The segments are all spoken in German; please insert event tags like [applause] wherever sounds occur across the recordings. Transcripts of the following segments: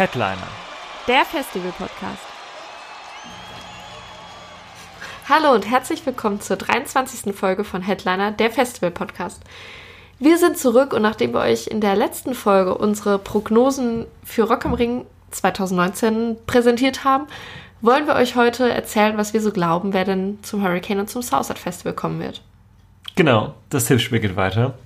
Headliner. Der Festival-Podcast. Hallo und herzlich willkommen zur 23. Folge von Headliner, der Festival-Podcast. Wir sind zurück und nachdem wir euch in der letzten Folge unsere Prognosen für Rock am Ring 2019 präsentiert haben, wollen wir euch heute erzählen, was wir so glauben, wer denn zum Hurricane und zum Southside Festival kommen wird. Genau, das Tippspiel geht weiter.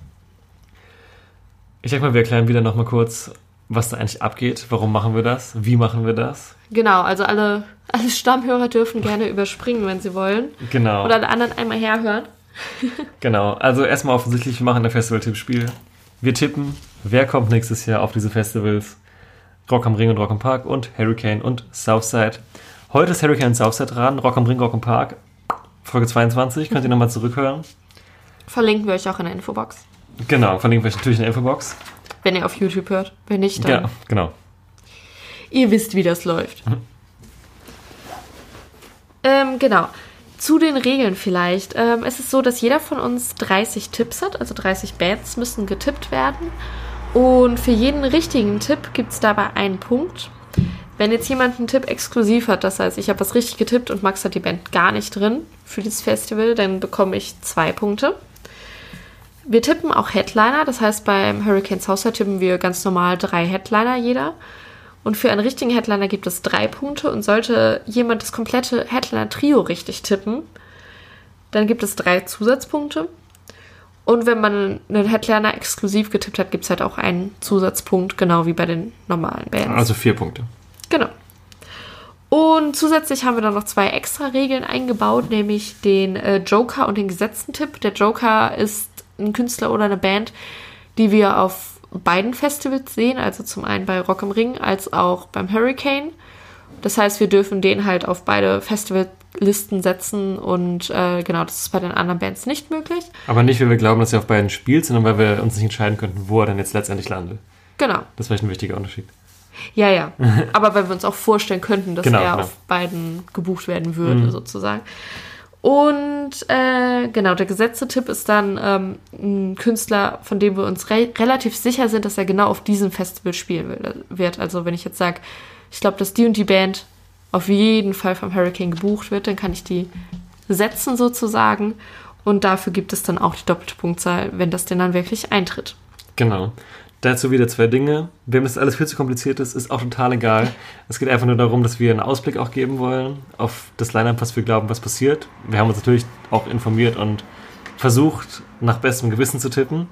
Ich denke mal, wir erklären wieder nochmal kurz, was da eigentlich abgeht. Warum machen wir das? Wie machen wir das? Genau, also alle, alle Stammhörer dürfen gerne überspringen, wenn sie wollen. Genau. Oder alle anderen einmal herhören. [laughs] Genau. Also erstmal offensichtlich, wir machen ein Festival-Tippspiel. Wir tippen, wer kommt nächstes Jahr auf diese Festivals. Rock am Ring und Rock am Park und Hurricane und Southside. Heute ist Hurricane und Southside dran. Rock am Ring, Rock am Park. Folge 22. Könnt ihr [laughs] nochmal zurückhören. Verlinken wir euch auch in der Infobox. Genau, verlinken wir euch natürlich in der Infobox. Wenn ihr auf YouTube hört. Wenn nicht, dann. Ja, genau. Ihr wisst, wie das läuft. Ähm, genau. Zu den Regeln vielleicht. Ähm, es ist so, dass jeder von uns 30 Tipps hat, also 30 Bands müssen getippt werden. Und für jeden richtigen Tipp gibt es dabei einen Punkt. Wenn jetzt jemand einen Tipp exklusiv hat, das heißt, ich habe was richtig getippt und Max hat die Band gar nicht drin für dieses Festival, dann bekomme ich zwei Punkte. Wir tippen auch Headliner, das heißt beim Hurricane Southside tippen wir ganz normal drei Headliner jeder. Und für einen richtigen Headliner gibt es drei Punkte und sollte jemand das komplette Headliner-Trio richtig tippen, dann gibt es drei Zusatzpunkte. Und wenn man einen Headliner exklusiv getippt hat, gibt es halt auch einen Zusatzpunkt, genau wie bei den normalen Bands. Also vier Punkte. Genau. Und zusätzlich haben wir dann noch zwei extra Regeln eingebaut, nämlich den äh, Joker und den gesetzten Tipp. Der Joker ist ein Künstler oder eine Band, die wir auf beiden Festivals sehen, also zum einen bei Rock am Ring als auch beim Hurricane. Das heißt, wir dürfen den halt auf beide Festivallisten setzen und äh, genau, das ist bei den anderen Bands nicht möglich. Aber nicht, weil wir glauben, dass er auf beiden spielt, sondern weil wir uns nicht entscheiden könnten, wo er dann jetzt letztendlich landet. Genau. Das ist vielleicht ein wichtiger Unterschied. Ja, ja. [laughs] Aber weil wir uns auch vorstellen könnten, dass Genau, er genau. auf beiden gebucht werden würde, Mhm. sozusagen. Und äh, genau, der gesetzte Tipp ist dann ähm, ein Künstler, von dem wir uns re relativ sicher sind, dass er genau auf diesem Festival spielen wird. Also wenn ich jetzt sage, ich glaube, dass die und die Band auf jeden Fall vom Hurricane gebucht wird, dann kann ich die setzen sozusagen. Und dafür gibt es dann auch die doppelte Punktzahl, wenn das denn dann wirklich eintritt. Genau. Dazu wieder zwei Dinge. Wem das alles viel zu kompliziert ist, ist auch total egal. Es geht einfach nur darum, dass wir einen Ausblick auch geben wollen auf das Line-Up, was wir glauben, was passiert. Wir haben uns natürlich auch informiert und versucht, nach bestem Gewissen zu tippen.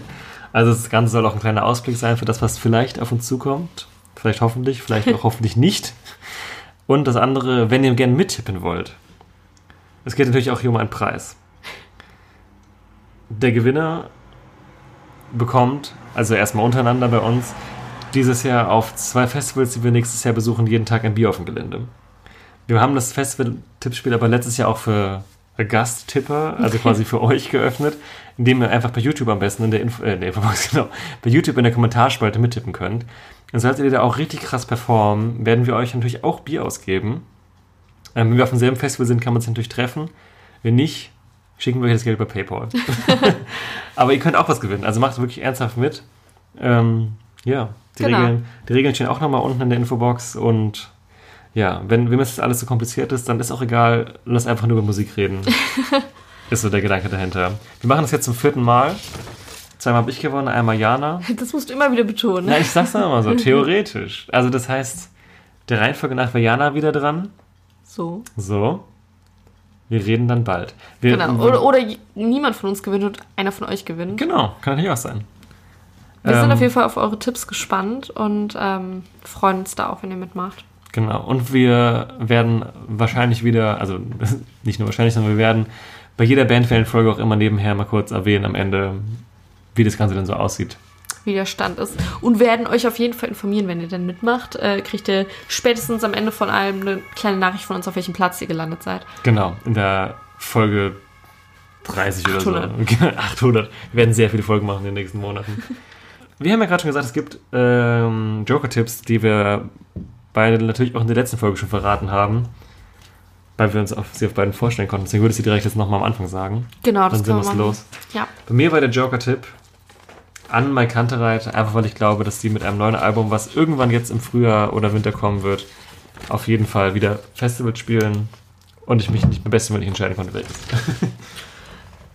[laughs] also das Ganze soll auch ein kleiner Ausblick sein für das, was vielleicht auf uns zukommt. Vielleicht hoffentlich, vielleicht auch hoffentlich nicht. Und das andere, wenn ihr gerne mittippen wollt. Es geht natürlich auch hier um einen Preis. Der Gewinner bekommt, also erstmal untereinander bei uns, dieses Jahr auf zwei Festivals, die wir nächstes Jahr besuchen, jeden Tag ein Bier auf dem Gelände. Wir haben das Festival-Tippspiel aber letztes Jahr auch für Gasttipper, also quasi für euch geöffnet, indem ihr einfach bei YouTube am besten in der, Info, äh, in der Infobox, [laughs] genau, bei YouTube in der Kommentarspalte mittippen könnt. Und solltet ihr da auch richtig krass performen, werden wir euch natürlich auch Bier ausgeben. Ähm, wenn wir auf demselben Festival sind, kann man sich natürlich treffen. Wenn nicht, schicken wir euch das Geld bei PayPal. [laughs] Aber ihr könnt auch was gewinnen. Also macht wirklich ernsthaft mit. Ähm, ja, die, Genau. Regeln, die Regeln stehen auch nochmal unten in der Infobox. Und ja, wenn wem das alles so kompliziert ist, dann ist auch egal, lass einfach nur über Musik reden. [laughs] ist so der Gedanke dahinter. Wir machen das jetzt zum vierten Mal. Zweimal habe ich gewonnen, einmal Jana. Das musst du immer wieder betonen. Na, ich sag's immer so, [laughs] theoretisch. Also das heißt, der Reihenfolge nach war Jana wieder dran. So. So. Wir reden dann bald. Wir, Genau. Oder, oder niemand von uns gewinnt und einer von euch gewinnt. Genau, kann natürlich auch sein. Wir sind Ähm, auf jeden Fall auf eure Tipps gespannt und ähm, freuen uns da auch, wenn ihr mitmacht. Genau. Und wir werden wahrscheinlich wieder, also [laughs] nicht nur wahrscheinlich, sondern wir werden bei jeder Bandfan-Folge auch immer nebenher mal kurz erwähnen am Ende, wie das Ganze denn so aussieht. Wie der Stand ist. Und werden euch auf jeden Fall informieren, wenn ihr dann mitmacht. Äh, kriegt ihr spätestens am Ende von allem eine kleine Nachricht von uns, auf welchem Platz ihr gelandet seid. Genau, in der Folge 30 oder 800. so. 800. [laughs] Wir werden sehr viele Folgen machen in den nächsten Monaten. [laughs] Wir haben ja gerade schon gesagt, es gibt ähm, Joker-Tipps, die wir beide natürlich auch in der letzten Folge schon verraten haben, weil wir uns auf, sie auf beiden vorstellen konnten. Deswegen würde ich sie direkt jetzt nochmal am Anfang sagen. Genau, das Dann sind wir los. Ja. Bei mir war der Joker-Tipp an Mike Kantereit, einfach weil ich glaube, dass die mit einem neuen Album, was irgendwann jetzt im Frühjahr oder Winter kommen wird, auf jeden Fall wieder Festivals spielen und ich mich nicht beim besten, wenn ich entscheiden konnte, welches. [laughs]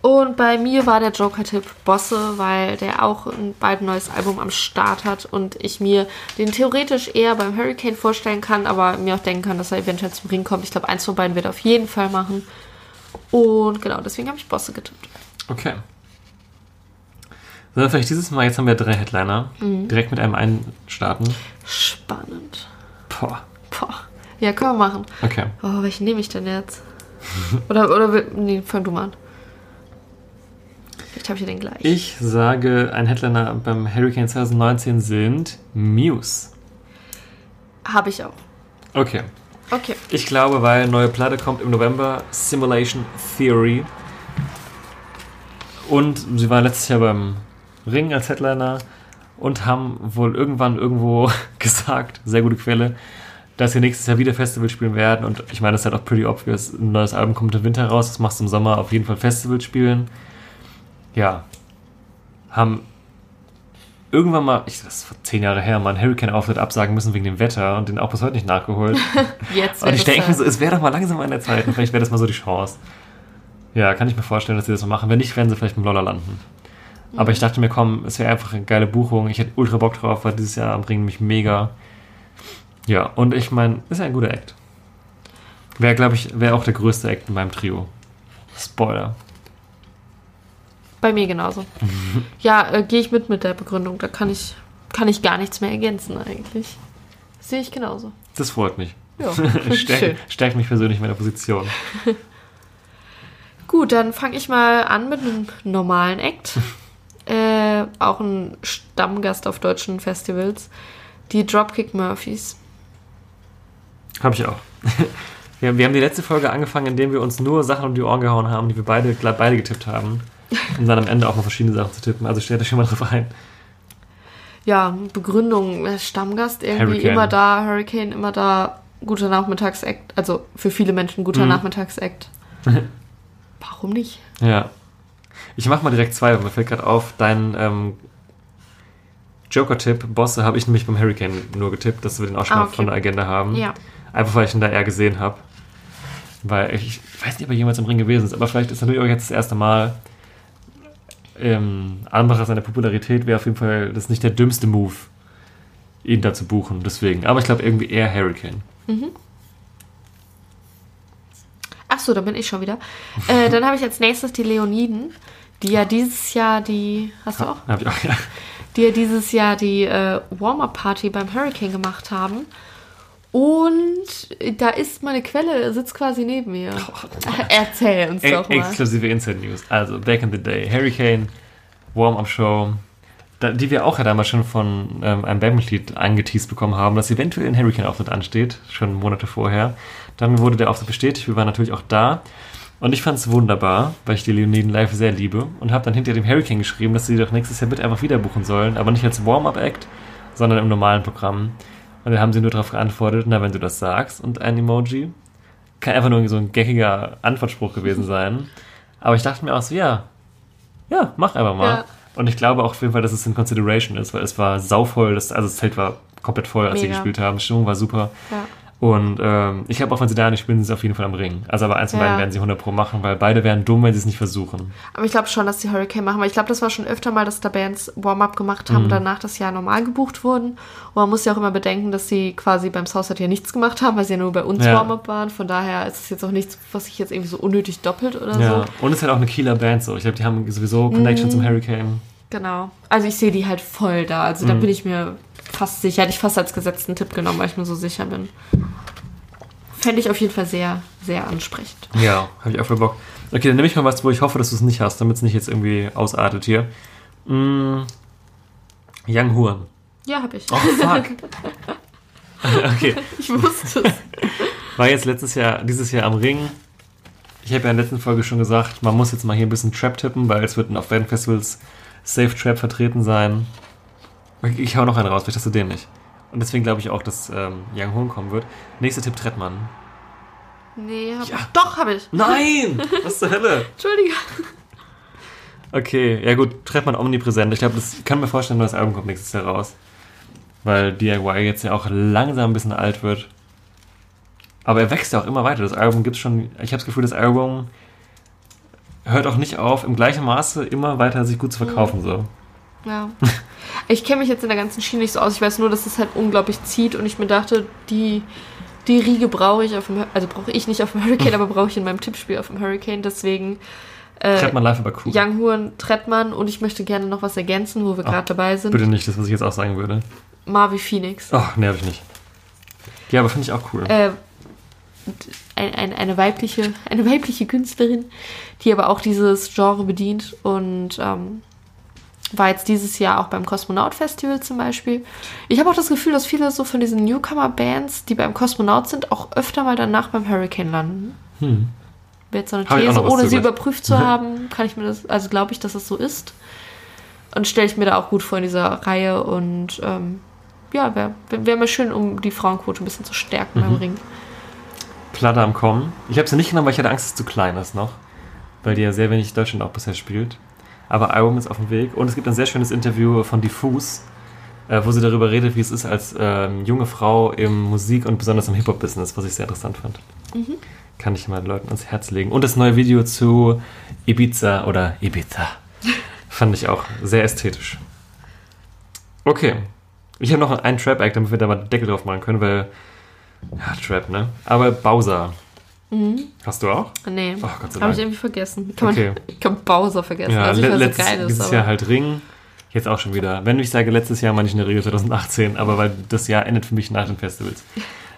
Und bei mir war der Joker-Tipp Bosse, weil der auch ein bald neues Album am Start hat und ich mir den theoretisch eher beim Hurricane vorstellen kann, aber mir auch denken kann, dass er eventuell zum Ring kommt. Ich glaube, eins von beiden wird er auf jeden Fall machen. Und genau, deswegen habe ich Bosse getippt. Okay. Sollen wir vielleicht dieses Mal, jetzt haben wir drei Headliner, direkt mit einem einstarten? Spannend. Boah. Boah. Ja, können wir machen. Okay. Oh, welchen nehme ich denn jetzt? Oder, oder, nee, fang du mal an. Vielleicht habe ich ja den gleich. Ich sage, ein Headliner beim Hurricane 2019 sind Muse. Habe ich auch. Okay. Okay. Ich glaube, weil neue Platte kommt im November, Simulation Theory. Und sie waren letztes Jahr beim Ring als Headliner und haben wohl irgendwann irgendwo [laughs] gesagt, sehr gute Quelle, dass sie nächstes Jahr wieder Festival spielen werden. Und ich meine, das ist halt auch pretty obvious. Ein neues Album kommt im Winter raus, das machst du im Sommer auf jeden Fall Festival spielen. Ja. Haben irgendwann mal, ich, das ist vor zehn Jahre her, mal einen Hurricane-Auftritt absagen müssen wegen dem Wetter und den auch bis heute nicht nachgeholt. [laughs] Jetzt Und ich denke äh, so, es wäre doch mal langsam an der Zeit. Und vielleicht wäre das mal so die Chance. Ja, kann ich mir vorstellen, dass sie das so machen. Wenn nicht, werden sie vielleicht mit Lolla landen. Aber ich dachte mir, komm, es wäre einfach eine geile Buchung. Ich hätte ultra Bock drauf, weil dieses Jahr Ring mich mega. Ja, und ich meine, ist ja ein guter Act. Wäre, glaube ich, wäre auch der größte Act in meinem Trio. Spoiler. Bei mir genauso. [laughs] ja, äh, gehe ich mit mit der Begründung. Da kann ich, kann ich gar nichts mehr ergänzen eigentlich. Sehe ich genauso. Das freut mich. Ja. [laughs] Stärkt, stärkt mich persönlich in meiner Position. [laughs] Gut, dann fange ich mal an mit einem normalen Act. Äh, auch ein Stammgast auf deutschen Festivals. Die Dropkick Murphys. Habe ich auch. [laughs] Wir, wir haben die letzte Folge angefangen, indem wir uns nur Sachen um die Ohren gehauen haben, die wir beide, beide getippt haben. Um dann am Ende auch mal verschiedene Sachen zu tippen. Also stellt euch schon mal drauf ein. Ja, Begründung, äh, Stammgast irgendwie Hurricane. immer da, Hurricane immer da, guter Nachmittagsakt. Also für viele Menschen guter Mhm. Nachmittagsakt. [laughs] Warum nicht? Ja. Ich mach mal direkt zwei, weil mir fällt gerade auf, dein ähm, Joker-Tipp, Bosse, habe ich nämlich beim Hurricane nur getippt, dass wir den auch schon Ah, mal okay. von der Agenda haben. Ja. Einfach weil ich ihn da eher gesehen habe. Weil ich, ich weiß nicht, ob er jemals im Ring gewesen ist, aber vielleicht ist er natürlich auch jetzt das erste Mal. Ähm, Anbetracht seiner Popularität wäre auf jeden Fall das ist nicht der dümmste Move, ihn da zu buchen. Deswegen. Aber ich glaube irgendwie eher Hurricane. Ach so, da bin ich schon wieder. Äh, dann habe ich als nächstes die Leoniden, die ja dieses Jahr die. Hast du auch? Hab ich auch, ja. Die ja dieses Jahr die äh, Warm-Up-Party beim Hurricane gemacht haben. Und da ist meine Quelle, sitzt quasi neben mir. Erzähl uns E doch mal. exklusive Inside News. Also, back in the day. Hurricane, Warm-Up-Show, die wir auch ja damals schon von ähm, einem Bandmitglied angeteased bekommen haben, dass eventuell ein Hurricane-Auftritt ansteht, schon Monate vorher. Dann wurde der Auftritt bestätigt, wir waren natürlich auch da. Und ich fand es wunderbar, weil ich die Leoniden live sehr liebe und habe dann hinter dem Hurricane geschrieben, dass sie doch nächstes Jahr bitte einfach wieder buchen sollen, aber nicht als Warm-Up-Act, sondern im normalen Programm. Und dann haben sie nur darauf geantwortet, na, wenn du das sagst und ein Emoji. Kann einfach nur so ein geckiger Antwortspruch gewesen sein. Aber ich dachte mir auch so, ja, ja, mach einfach mal. Ja. Und ich glaube auch auf jeden Fall, dass es in Consideration ist, weil es war sauvoll, das, also das Zelt war komplett voll, als sie Mega. gespielt haben. Die Stimmung war super. Ja. Und ähm, ich glaube auch, wenn sie da nicht spielen, sind sie auf jeden Fall am Ring. Also aber eins von Ja. beiden werden sie 100 Pro machen, weil beide wären dumm, wenn sie es nicht versuchen. Aber ich glaube schon, dass die Hurricane machen, weil ich glaube, das war schon öfter mal, dass da Bands Warm-Up gemacht haben und danach das Jahr normal gebucht wurden. Und man muss ja auch immer bedenken, dass sie quasi beim Southside ja nichts gemacht haben, weil sie ja nur bei uns Ja. Warm-Up waren. Von daher ist es jetzt auch nichts, was sich jetzt irgendwie so unnötig doppelt oder Ja. so. Und es ist halt auch eine Kieler Band so. Ich glaube, die haben sowieso Connection Mhm. zum Hurricane. Genau. Also ich sehe die halt voll da. Also Mhm. da bin ich mir fast sicher. Hätte ich fast als gesetzten Tipp genommen, weil ich mir so sicher bin. Fände ich auf jeden Fall sehr, sehr ansprechend. Ja, habe ich auch voll Bock. Okay, dann nehme ich mal was, wo ich hoffe, dass du es nicht hast, damit es nicht jetzt irgendwie ausartet hier. Mm, Young Huan. Ja, hab ich. Oh, fuck. [laughs] okay. Ich wusste es. War jetzt letztes Jahr, dieses Jahr am Ring. Ich habe ja in der letzten Folge schon gesagt, man muss jetzt mal hier ein bisschen Trap tippen, weil es wird auf beiden Festivals Safe Trap vertreten sein. Ich hau noch einen raus, vielleicht hast du den nicht. Und deswegen glaube ich auch, dass ähm, Young Hoon kommen wird. Nächster Tipp, Trettmann. Nee, hab Ja. ich. Doch, hab ich. Nein! [laughs] Was zur Hölle? Entschuldige. Okay, ja gut, Trettmann omnipräsent. Ich glaube, das kann mir vorstellen, dass das Album kommt nächstes Jahr raus. Weil DIY jetzt ja auch langsam ein bisschen alt wird. Aber er wächst ja auch immer weiter. Das Album gibt schon. Ich habe das Gefühl, das Album hört auch nicht auf, im gleichen Maße immer weiter sich gut zu verkaufen. So. Ja. [laughs] Ich kenne mich jetzt in der ganzen Schiene nicht so aus. Ich weiß nur, dass es halt unglaublich zieht und ich mir dachte, die, die Riege brauche ich auf dem, also brauche ich nicht auf dem Hurricane, aber brauche ich in meinem Tippspiel auf dem Hurricane. Deswegen äh, Trettmann live aber cool. Young Huan Trettmann und ich möchte gerne noch was ergänzen, wo wir Ach, gerade dabei sind. Bitte nicht, das, was ich jetzt auch sagen würde. Marvi Phoenix. Oh, nee, hab ich nicht. Ja, aber finde ich auch cool. Äh, ein, ein, eine weibliche, eine weibliche Künstlerin, die aber auch dieses Genre bedient und ähm, war jetzt dieses Jahr auch beim Kosmonaut Festival zum Beispiel. Ich habe auch das Gefühl, dass viele so von diesen Newcomer-Bands, die beim Kosmonaut sind, auch öfter mal danach beim Hurricane landen. Hm. Wäre jetzt so eine These, ohne sie überprüft zu [laughs] haben, kann ich mir das, also glaube ich, dass es so ist. Und stelle ich mir da auch gut vor in dieser Reihe und ähm, ja, wäre wär, wär mal schön, um die Frauenquote ein bisschen zu stärken Mhm. beim Ring. Platte am Kommen. Ich habe sie nicht genommen, weil ich hatte Angst, dass es zu klein ist noch. Weil die ja sehr wenig Deutschland auch bisher spielt. Aber Album ist auf dem Weg. Und es gibt ein sehr schönes Interview von Diffus, äh, wo sie darüber redet, wie es ist als ähm, junge Frau im Musik- und besonders im Hip-Hop-Business, was ich sehr interessant fand. Kann ich mal den Leuten ans Herz legen. Und das neue Video zu Ibiza oder Ibiza [laughs] fand ich auch sehr ästhetisch. Okay. Ich habe noch einen Trap-Act, damit wir da mal den Deckel drauf machen können, weil. Ja, Trap, ne? Aber Bowser. Hast du auch? Nee, Oh, Gott sei habe ich irgendwie vergessen. Kann Okay. man, ich kann Bowser vergessen. Ja, also le so letztes, ist, dieses Jahr halt Ring. Jetzt auch schon wieder. Wenn ich sage letztes Jahr, meine ich in der Regel 2018, aber weil das Jahr endet für mich nach den Festivals. [laughs]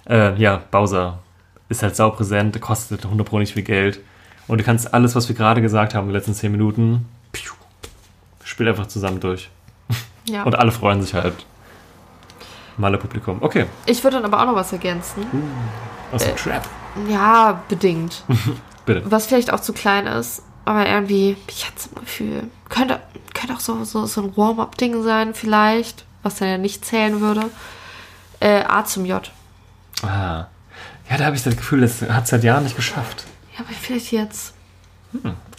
Äh, ja, Bowser ist halt saupräsent, kostet 100 Pro nicht viel Geld. Und du kannst alles, was wir gerade gesagt haben in den letzten 10 Minuten, piu, spielt einfach zusammen durch. [laughs] ja. Und alle freuen sich halt. Maler Publikum. Okay, Ich würde dann aber auch noch was ergänzen. aus dem Äh. Trap. Ja, bedingt. [laughs] Bitte. Was vielleicht auch zu klein ist, aber irgendwie, ich hatte so ein Gefühl, könnte, könnte auch so, so, so ein Warm-up-Ding sein, vielleicht, was dann ja nicht zählen würde. Äh, A zum J. Ah. Ja, da habe ich das Gefühl, das hat es seit Jahren nicht geschafft. Ja, aber vielleicht jetzt.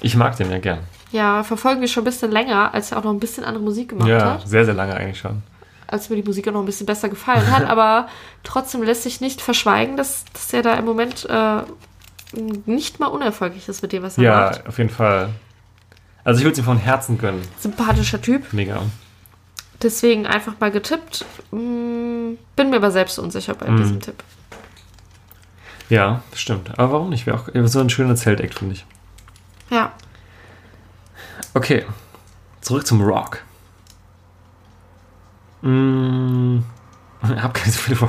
Ich mag den ja gern. Ja, verfolgen wir schon ein bisschen länger, als er auch noch ein bisschen andere Musik gemacht Ja, hat. sehr, sehr lange eigentlich schon. Als mir die Musik auch noch ein bisschen besser gefallen hat, [laughs] aber trotzdem lässt sich nicht verschweigen, dass, dass er da im Moment äh, nicht mal unerfolgreich ist mit dem, was er Ja, macht. auf jeden Fall. Also ich würde es ihm von Herzen gönnen. Sympathischer Typ. Mega. Deswegen einfach mal getippt. Mm, Bin mir aber selbst unsicher bei Mm. diesem Tipp. Ja, stimmt. Aber warum nicht? Wäre auch so ein schöner Zelteck, finde ich. Ja. Okay. Zurück zum Rock. Mm, [laughs] ich habe keine so viele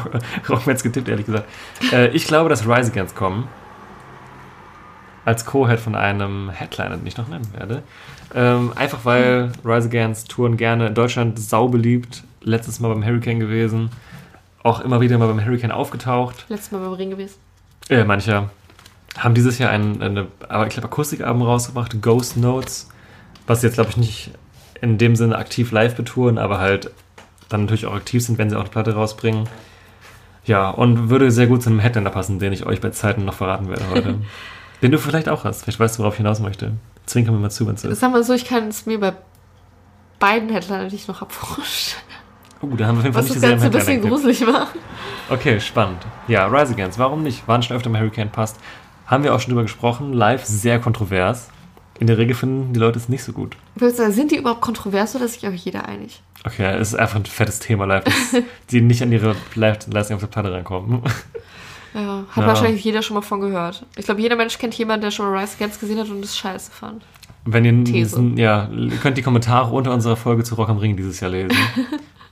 Rockbands [laughs] getippt, ehrlich gesagt. Äh, ich glaube, dass Rise Against kommen. Als Co-Head von einem Headliner, den ich noch nennen werde. Ähm, einfach weil Rise Against touren gerne in Deutschland sau beliebt. Letztes Mal beim Hurricane gewesen. Auch immer wieder mal beim Hurricane aufgetaucht. Letztes Mal beim Ring gewesen. Äh, manche haben dieses Jahr ein, eine, aber ich glaube, Akustikalbum rausgebracht, Ghost Notes, was jetzt, glaube ich, nicht in dem Sinne aktiv live betouren, aber halt dann natürlich auch aktiv sind, wenn sie auch eine Platte rausbringen. Ja, und würde sehr gut zu einem Headliner passen, den ich euch bei Zeiten noch verraten werde heute. [laughs] den du vielleicht auch hast. Vielleicht weißt du, worauf ich hinaus möchte. Zwinker mir mal zu, wenn es ist. Sag mal so, ich kann es mir bei beiden Headlinern, die ich noch habe, vorstellen. Oh, da haben wir auf jeden Fall Was nicht das Ganze ein bisschen Headliner. gruselig macht. Okay, spannend. Ja, Rise Against, warum nicht? Waren schon öfter im Hurricane passt. Haben wir auch schon drüber gesprochen. Live sehr kontrovers. In der Regel finden die Leute es nicht so gut. Sagen, sind die überhaupt kontrovers oder ist sich auch jeder einig? Okay, es ist einfach ein fettes Thema live, [laughs] die nicht an ihre Live-Leistung auf der Platte rankommen. Ja, hat Ja. wahrscheinlich jeder schon mal von gehört. Ich glaube, jeder Mensch kennt jemanden, der schon mal Rise Against gesehen hat und es scheiße fand. Wenn ihr These. ja, ihr könnt die Kommentare unter unserer Folge zu Rock am Ring dieses Jahr lesen. [laughs]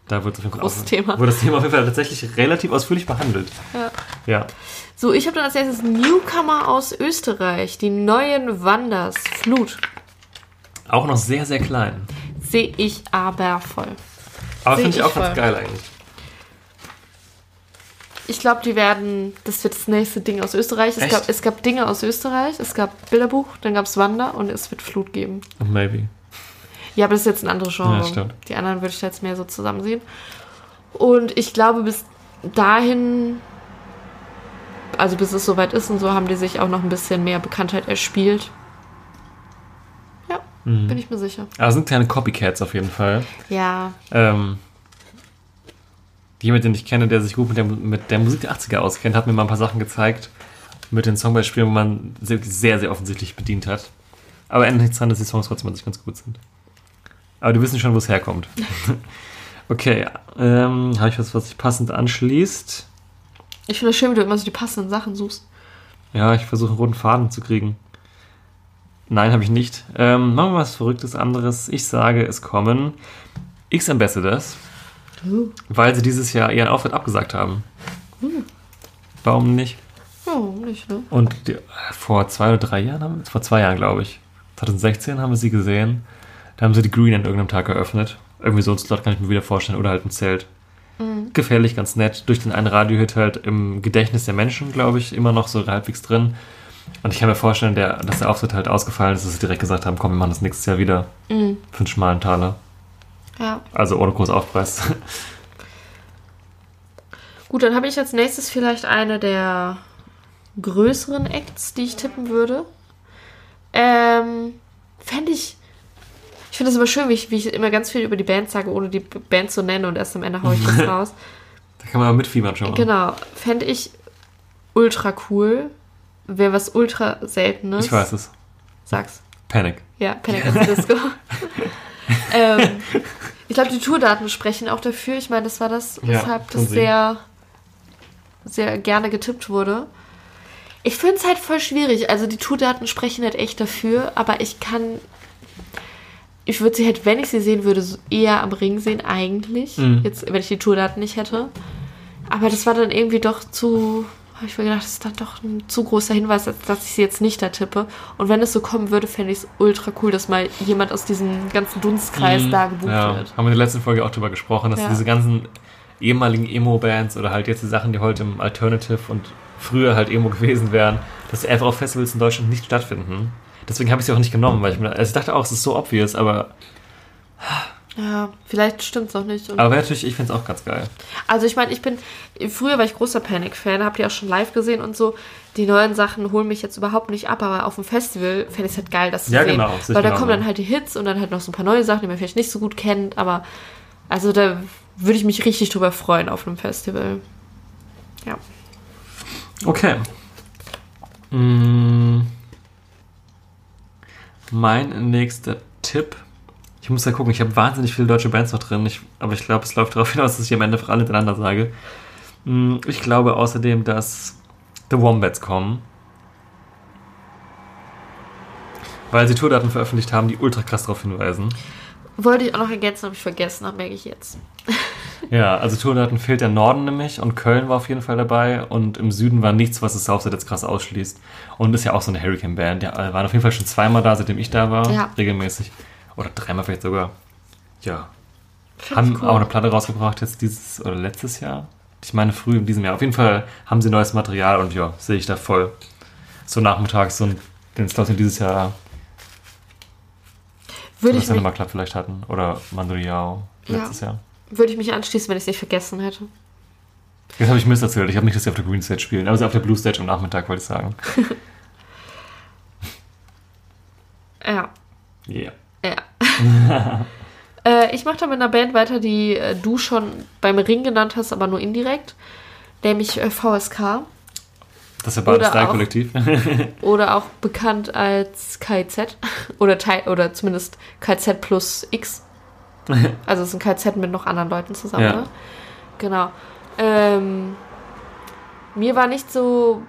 Da wird es auf jeden Fall Großes auch- Thema. Wird das Thema auf jeden Fall tatsächlich relativ ausführlich behandelt. Ja. Ja. So, ich habe dann als erstes Newcomer aus Österreich, die neuen Wanders, Flut. Auch noch sehr, sehr klein. Sehe ich aber voll. Aber finde ich ich auch ganz voll. geil eigentlich. Ich glaube, die werden, das wird das nächste Ding aus Österreich. Es gab, es gab Dinge aus Österreich, es gab Bilderbuch, dann gab es Wander und es wird Flut geben. Maybe. Ja, aber das ist jetzt ein anderes Genre. Ja. Die anderen würde ich jetzt mehr so zusammen sehen. Und ich glaube, bis dahin, also bis es soweit ist und so, haben die sich auch noch ein bisschen mehr Bekanntheit erspielt. Ja, Mhm. bin ich mir sicher. Aber sind kleine Copycats auf jeden Fall. Ja, Ähm, jemand, den ich kenne, der sich gut mit der, mit der Musik der 80er auskennt, hat mir mal ein paar Sachen gezeigt mit den Songbeispielen, wo man sehr, sehr, sehr offensichtlich bedient hat. Aber ändert nichts daran, dass die Songs trotzdem an sich ganz gut sind. Aber die wissen schon, wo es herkommt. [laughs] okay, ähm, habe ich was, was sich passend anschließt? ich finde es schön, wie du immer so die passenden Sachen suchst. Ja, ich versuche einen roten Faden zu kriegen. Nein, habe ich nicht. Ähm, machen wir was Verrücktes anderes. Ich sage, es kommen X-Ambassadors, weil sie dieses Jahr ihren Auftritt abgesagt haben. Warum nicht? Warum nicht, ne? Und die, vor zwei oder drei Jahren, haben, vor zwei Jahren glaube ich, 2016 haben wir sie gesehen. Da haben sie die Green an irgendeinem Tag eröffnet. Irgendwie so ein Slot kann ich mir wieder vorstellen. Oder halt ein Zelt. Gefährlich, ganz nett. Durch den einen Radiohit halt im Gedächtnis der Menschen, glaube ich, immer noch so halbwegs drin. Und ich kann mir vorstellen, der, dass der Auftritt halt ausgefallen ist, dass sie direkt gesagt haben, komm, wir machen das nächstes Jahr wieder. Mhm. Für einen schmalen Taler. Ja. Also ohne großen Aufpreis. [laughs] Gut, dann habe ich als nächstes vielleicht eine der größeren Acts, die ich tippen würde. Ähm, fände ich. Ich finde es immer schön, wie ich, wie ich immer ganz viel über die Band sage, ohne die Band zu nennen und erst am Ende haue ich das [laughs] raus. da kann man aber mitfiebern schon mal. Genau. Fände ich ultra cool. Wäre was ultra seltenes. Ich weiß es. Sag's. Panic. Ja, Panic at the Disco. [laughs] ähm, ich glaube, die Tourdaten sprechen auch dafür. Ich meine, das war das, Ja, weshalb tun das sehr, sehr gerne getippt wurde. Ich finde es halt voll schwierig. Also die Tourdaten sprechen halt echt dafür, aber ich kann. Ich würde sie halt, wenn ich sie sehen würde, eher am Ring sehen, eigentlich. Mhm. Jetzt, wenn ich die Tourdaten nicht hätte. Aber das war dann irgendwie doch zu. Habe ich mir gedacht, das ist dann doch ein zu großer Hinweis, dass ich sie jetzt nicht da tippe. Und wenn es so kommen würde, fände ich es ultra cool, dass mal jemand aus diesem ganzen Dunstkreis Mhm. da gebucht ja, wird. Haben wir in der letzten Folge auch drüber gesprochen, dass Ja. diese ganzen ehemaligen Emo-Bands oder halt jetzt die Sachen, die heute im Alternative und früher halt Emo gewesen wären, dass die einfach auf Festivals in Deutschland nicht stattfinden. Deswegen habe ich sie auch nicht genommen, weil ich mir, also ich dachte auch, es ist so obvious, aber, Ja, vielleicht stimmt es auch nicht. Aber natürlich, ich finde es auch ganz geil. Also ich meine, ich bin, früher war ich großer Panic-Fan, habt ihr auch schon live gesehen und so. Die neuen Sachen holen mich jetzt überhaupt nicht ab, aber auf dem Festival fände ich es halt geil, das zu Ja, sehen. genau, Weil da kommen dann halt die Hits und dann halt noch so ein paar neue Sachen, die man vielleicht nicht so gut kennt, aber also da würde ich mich richtig drüber freuen auf einem Festival. Ja. Okay. Mm. Mein nächster Tipp. Ich muss ja gucken, ich habe wahnsinnig viele deutsche Bands noch drin, ich, aber ich glaube, es läuft darauf [laughs] hinaus, dass ich am Ende einfach alle hintereinander sage. Mm, Ich glaube außerdem, dass The Wombats kommen. Weil sie Tourdaten veröffentlicht haben, die ultra krass darauf hinweisen. Wollte ich auch noch ergänzen, habe ich vergessen, das merke ich jetzt. [laughs] Ja, also Tourdaten fehlt der Norden nämlich und Köln war auf jeden Fall dabei und im Süden war nichts, was das Southside jetzt krass ausschließt. Und ist ja auch so eine Hurricane-Band. Äh, waren auf jeden Fall schon zweimal da, seitdem ich da war, Ja. regelmäßig. Oder dreimal vielleicht sogar. Ja. Find Haben cool. auch eine Platte rausgebracht jetzt dieses oder letztes Jahr. Ich meine früh in diesem Jahr. Auf jeden Fall haben sie neues Material und ja, sehe ich da voll. So nachmittags so ein, den Slot, dieses Jahr Würde ich, mich, Cinema Club vielleicht hatten. Oder Mandriao Ja. letztes Jahr. würde ich mich anschließen, wenn ich es nicht vergessen hätte. Jetzt habe ich Mist erzählt. Ich habe nicht, dass sie auf der Green Stage spielen. Aber sie auf der Blue Stage am Nachmittag, wollte ich sagen. [laughs] Ja. Yeah. [laughs] Äh, ich mache da mit einer Band weiter, die äh, du schon beim Ring genannt hast, aber nur indirekt. Nämlich äh, VSK. Das ist ja Oder auch- Kollektiv. [laughs] Oder auch bekannt als KZ. [laughs] Oder, Teil, oder zumindest KZ plus X. Also es ist ein KZ mit noch anderen Leuten zusammen. Ja. Ne? Genau. Ähm, mir war nicht so.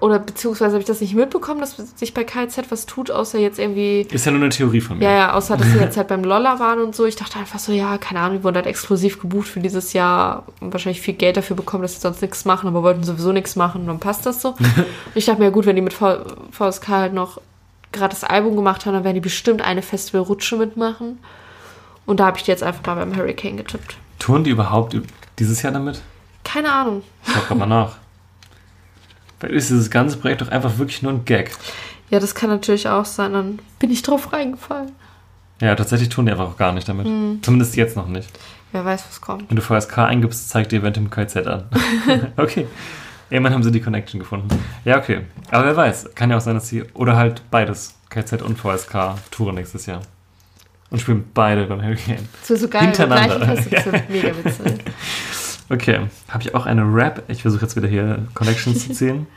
Oder beziehungsweise habe ich das nicht mitbekommen, dass sich bei KZ was tut, außer jetzt irgendwie. ist ja nur eine Theorie von mir. Ja, ja, außer dass sie jetzt [laughs] halt beim Lolla waren und so. Ich dachte einfach so, ja, keine Ahnung, die wurden halt exklusiv gebucht für dieses Jahr und wahrscheinlich viel Geld dafür bekommen, dass sie sonst nichts machen, aber wollten sowieso nichts machen und dann passt das so. und [laughs] ich dachte mir, ja gut, wenn die mit v VSK halt noch gerade das Album gemacht haben, dann werden die bestimmt eine Festivalrutsche mitmachen. Und da habe ich die jetzt einfach mal beim Hurricane getippt. Touren die überhaupt dieses Jahr damit? Keine Ahnung. Schau mal nach. [laughs] Vielleicht ist dieses ganze Projekt doch einfach wirklich nur ein Gag. Ja, das kann natürlich auch sein. Dann bin ich drauf reingefallen. Ja, tatsächlich tun die einfach auch gar nicht damit. Zumindest jetzt noch nicht. Wer weiß, was kommt. Wenn du VSK eingibst, zeigt dir Event im KZ an. [laughs] okay. Irgendwann haben sie die Connection gefunden. Ja, okay. Aber wer weiß, kann ja auch sein, dass sie. Oder halt beides, KZ und VSK, touren nächstes Jahr. Und spielen beide beim Hurricane. Das wäre so geil. Hintereinander. Festival [laughs] sind. Mega witzig. [laughs] Okay. Habe ich auch eine Rap? Ich versuche jetzt wieder hier Connections zu ziehen. [laughs]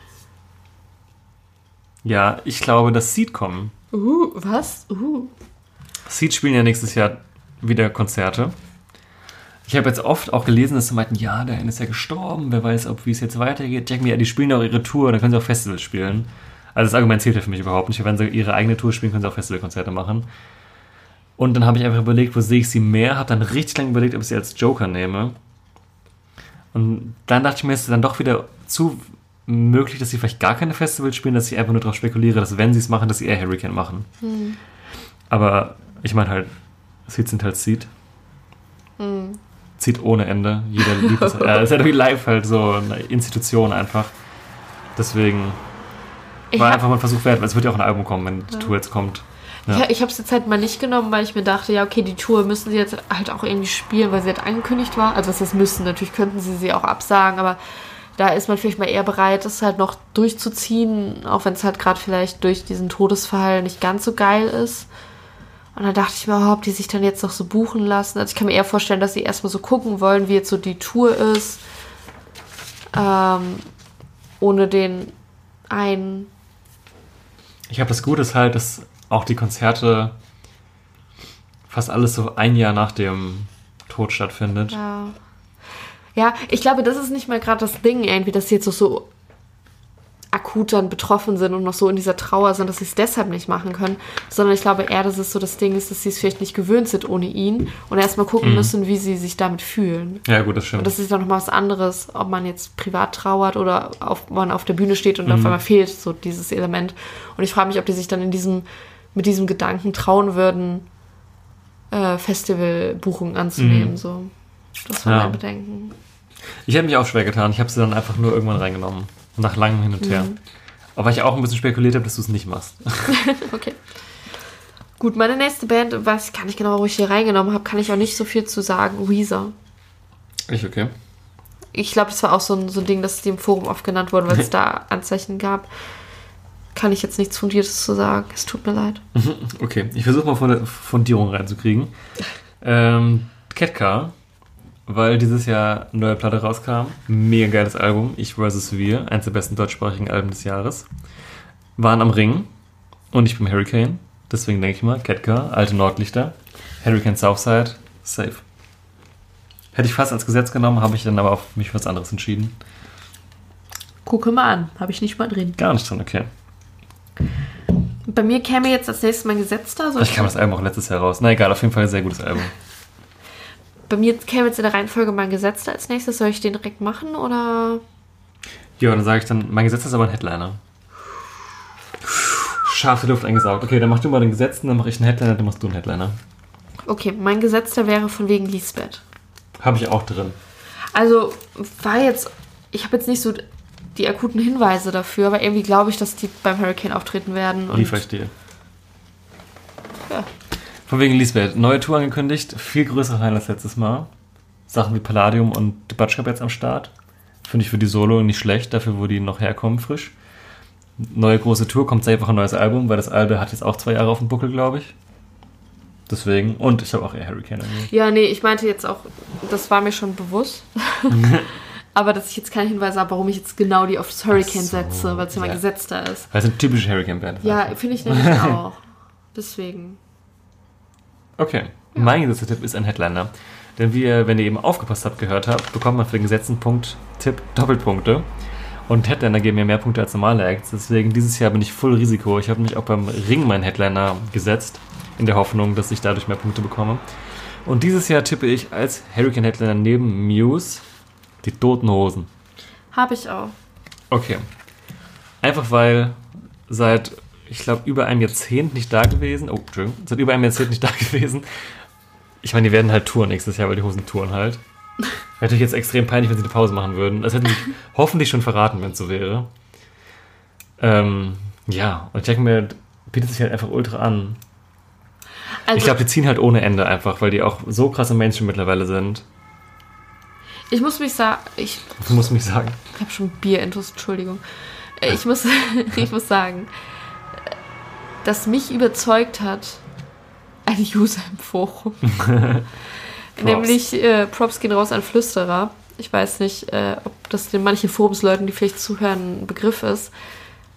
Ja, ich glaube, dass Seed kommen. Uh, was? Uh. Seed spielen ja nächstes Jahr wieder Konzerte. Ich habe jetzt oft auch gelesen, dass sie meinten, ja, der eine ist ja gestorben, wer weiß, ob wie es jetzt weitergeht. Jack mir, ja, die spielen auch ihre Tour, dann können sie auch Festivals spielen. Also das Argument zählt ja für mich überhaupt nicht. Wenn sie ihre eigene Tour spielen, können sie auch Festivalkonzerte machen. Und dann habe ich einfach überlegt, wo sehe ich sie mehr, habe dann richtig lange überlegt, ob ich sie als Joker nehme. Und dann dachte ich mir, es ist dann doch wieder zu möglich, dass sie vielleicht gar keine Festivals spielen, dass ich einfach nur darauf spekuliere, dass wenn sie es machen, dass sie eher Hurricane machen. Aber ich meine halt, Seed sind halt Seed. Zieht ohne Ende. Jeder liebt es. [laughs] Ja, ist ja wie live halt so eine Institution einfach. Deswegen war einfach mal ein Versuch wert, weil es wird ja auch ein Album kommen, wenn die Tour jetzt kommt. Ja. Ja. Ich habe es jetzt halt mal nicht genommen, weil ich mir dachte, ja, okay, die Tour müssen sie jetzt halt auch irgendwie spielen, weil sie halt angekündigt war. Also, was das müssen, natürlich könnten sie sie auch absagen, aber da ist man vielleicht mal eher bereit, das halt noch durchzuziehen, auch wenn es halt gerade vielleicht durch diesen Todesfall nicht ganz so geil ist. Und dann dachte ich mir, oh, ob die sich dann jetzt noch so buchen lassen. Also ich kann mir eher vorstellen, dass sie erstmal so gucken wollen, wie jetzt so die Tour ist. Ähm, ohne den einen Ich habe das Gute ist halt, dass auch die Konzerte fast alles so ein Jahr nach dem Tod stattfindet. Ja. Ja, ich glaube, das ist nicht mal gerade das Ding, irgendwie, dass sie jetzt so, so akut dann betroffen sind und noch so in dieser Trauer sind, dass sie es deshalb nicht machen können, sondern ich glaube eher, dass es so das Ding ist, dass sie es vielleicht nicht gewöhnt sind ohne ihn und erstmal gucken müssen, wie sie sich damit fühlen. Ja, gut, das stimmt. Und das ist dann nochmal was anderes, ob man jetzt privat trauert oder auf, man auf der Bühne steht und auf einmal fehlt so dieses Element. Und ich frage mich, ob die sich dann in diesem, mit diesem Gedanken trauen würden, äh, Festivalbuchungen anzunehmen. So. Das war Ja. mein Bedenken. Ich hätte mich auch schwer getan. Ich habe sie dann einfach nur irgendwann reingenommen. Nach langem Hin und her. Aber weil ich auch ein bisschen spekuliert habe, dass du es nicht machst. [laughs] Okay. Gut, meine nächste Band, weiß ich gar nicht genau, wo ich hier reingenommen habe, kann ich auch nicht so viel zu sagen. Weezer. Ich, okay. Ich glaube, das war auch so ein, so ein Ding, dass die im Forum oft genannt wurden, weil es [laughs] da Anzeichen gab. Kann ich jetzt nichts Fundiertes zu sagen. Es tut mir leid. [laughs] Okay, ich versuche mal von der Fundierung reinzukriegen. Ähm, Ketka, weil dieses Jahr eine neue Platte rauskam. Mega geiles Album. Ich vs. Wir, eins der besten deutschsprachigen Alben des Jahres. Waren am Ring und ich bin Hurricane. Deswegen denke ich mal, Ketka, alte Nordlichter. Hurricane Southside, safe. Hätte ich fast als Gesetz genommen, habe ich dann aber auf mich für was anderes entschieden. Gucke mal an. Habe ich nicht mal drin. Gar nicht drin, okay. Bei mir käme jetzt als nächstes mein. Soll Vielleicht ich kam das Album auch letztes Jahr raus. Na egal, auf jeden Fall ein sehr gutes Album. bei mir käme jetzt in der Reihenfolge mein Gesetzter als nächstes. Soll ich den direkt machen oder? Ja, dann sage ich dann, mein Gesetz ist aber ein Headliner. Scharfe Luft eingesaugt. Okay, dann mach du mal den Gesetzten, dann mache ich einen Headliner, dann machst du einen Headliner. Okay, mein Gesetzter wäre von wegen Lisbeth. Habe ich auch drin. Also war jetzt, ich habe jetzt nicht so die akuten Hinweise dafür, aber irgendwie glaube ich, dass die beim Hurricane auftreten werden. Und ich dir. Ja. Von wegen Lisbeth. Neue Tour angekündigt. Viel größere Highlights als letztes Mal. Sachen wie Palladium und The Batschkap jetzt am Start. Finde ich für die Solo nicht schlecht, dafür, wo die noch herkommen, frisch. Neue große Tour, kommt safe auch ein neues Album, weil das Album hat jetzt auch zwei Jahre auf dem Buckel, glaube ich. Deswegen. Und ich habe auch eher Hurricane. irgendwie. ja, nee, ich meinte jetzt auch, das war mir schon bewusst. [laughs] aber dass ich jetzt keinen Hinweis habe, warum ich jetzt genau die auf das Hurricane so, setze, weil es ja mein ja. Gesetzter ist. Weil es eine typische Hurricane-Band ist. Ja, finde ich nämlich [laughs] auch. Deswegen. Okay. Mein gesetzter Tipp ist ein Headliner. Denn wie ihr, wenn ihr eben aufgepasst habt, gehört habt, bekommt man für den gesetzten Punkt Tipp Doppelpunkte. Und Headliner geben mir mehr Punkte als normale Acts. Deswegen dieses Jahr bin ich voll Risiko. Ich habe mich auch beim Ring meinen Headliner gesetzt, in der Hoffnung, dass ich dadurch mehr Punkte bekomme. Und dieses Jahr tippe ich als Hurricane Headliner neben Muse die Toten Hosen. Habe ich auch. Okay. Einfach weil seit, ich glaube, über einem Jahrzehnt nicht da gewesen. Oh, Entschuldigung. Seit über einem Jahrzehnt nicht da [laughs] gewesen. Ich meine, die werden halt touren nächstes Jahr, weil die Hosen touren halt. Wäre natürlich jetzt extrem peinlich, wenn sie eine Pause machen würden. Das hätten sie [laughs] hoffentlich schon verraten, wenn es so wäre. Ähm, ja, und ich denke mir, bietet sich halt einfach ultra an. Also, ich glaube, die ziehen halt ohne Ende einfach, weil die auch so krass im Mainstream mittlerweile sind. Ich muss mich sagen, ich muss mich sagen. Ich habe schon Bierintus, Entschuldigung. Äh, Ich muss, [laughs] ich muss sagen, dass mich überzeugt hat, ein User im Forum. [laughs] [laughs] Nämlich äh, Props gehen raus an Flüsterer. Ich weiß nicht, äh, ob das den manchen Forumsleuten, die vielleicht zuhören, ein Begriff ist.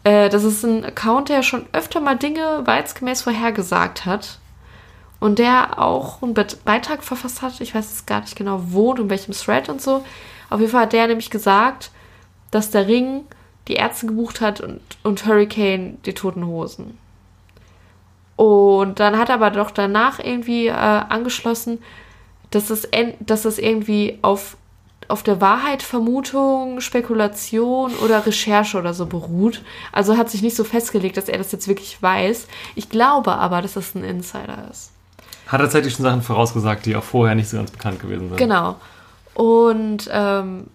Äh, das ist ein Account, der schon öfter mal Dinge wahrheitsgemäß vorhergesagt hat. Und der auch einen Beitrag verfasst hat. Ich weiß jetzt gar nicht genau, wo und in welchem Thread und so. Auf jeden Fall hat der nämlich gesagt, dass der Ring die Ärzte gebucht hat und, und Hurricane die Toten Hosen. Und dann hat er aber doch danach irgendwie äh, angeschlossen, dass en- dass es irgendwie auf, auf der Wahrheit, Vermutung, Spekulation oder Recherche oder so beruht. Also hat sich nicht so festgelegt, dass er das jetzt wirklich weiß. Ich glaube aber, dass das ein Insider ist. Hat tatsächlich schon Sachen vorausgesagt, die auch vorher nicht so ganz bekannt gewesen sind. Genau. Und ähm,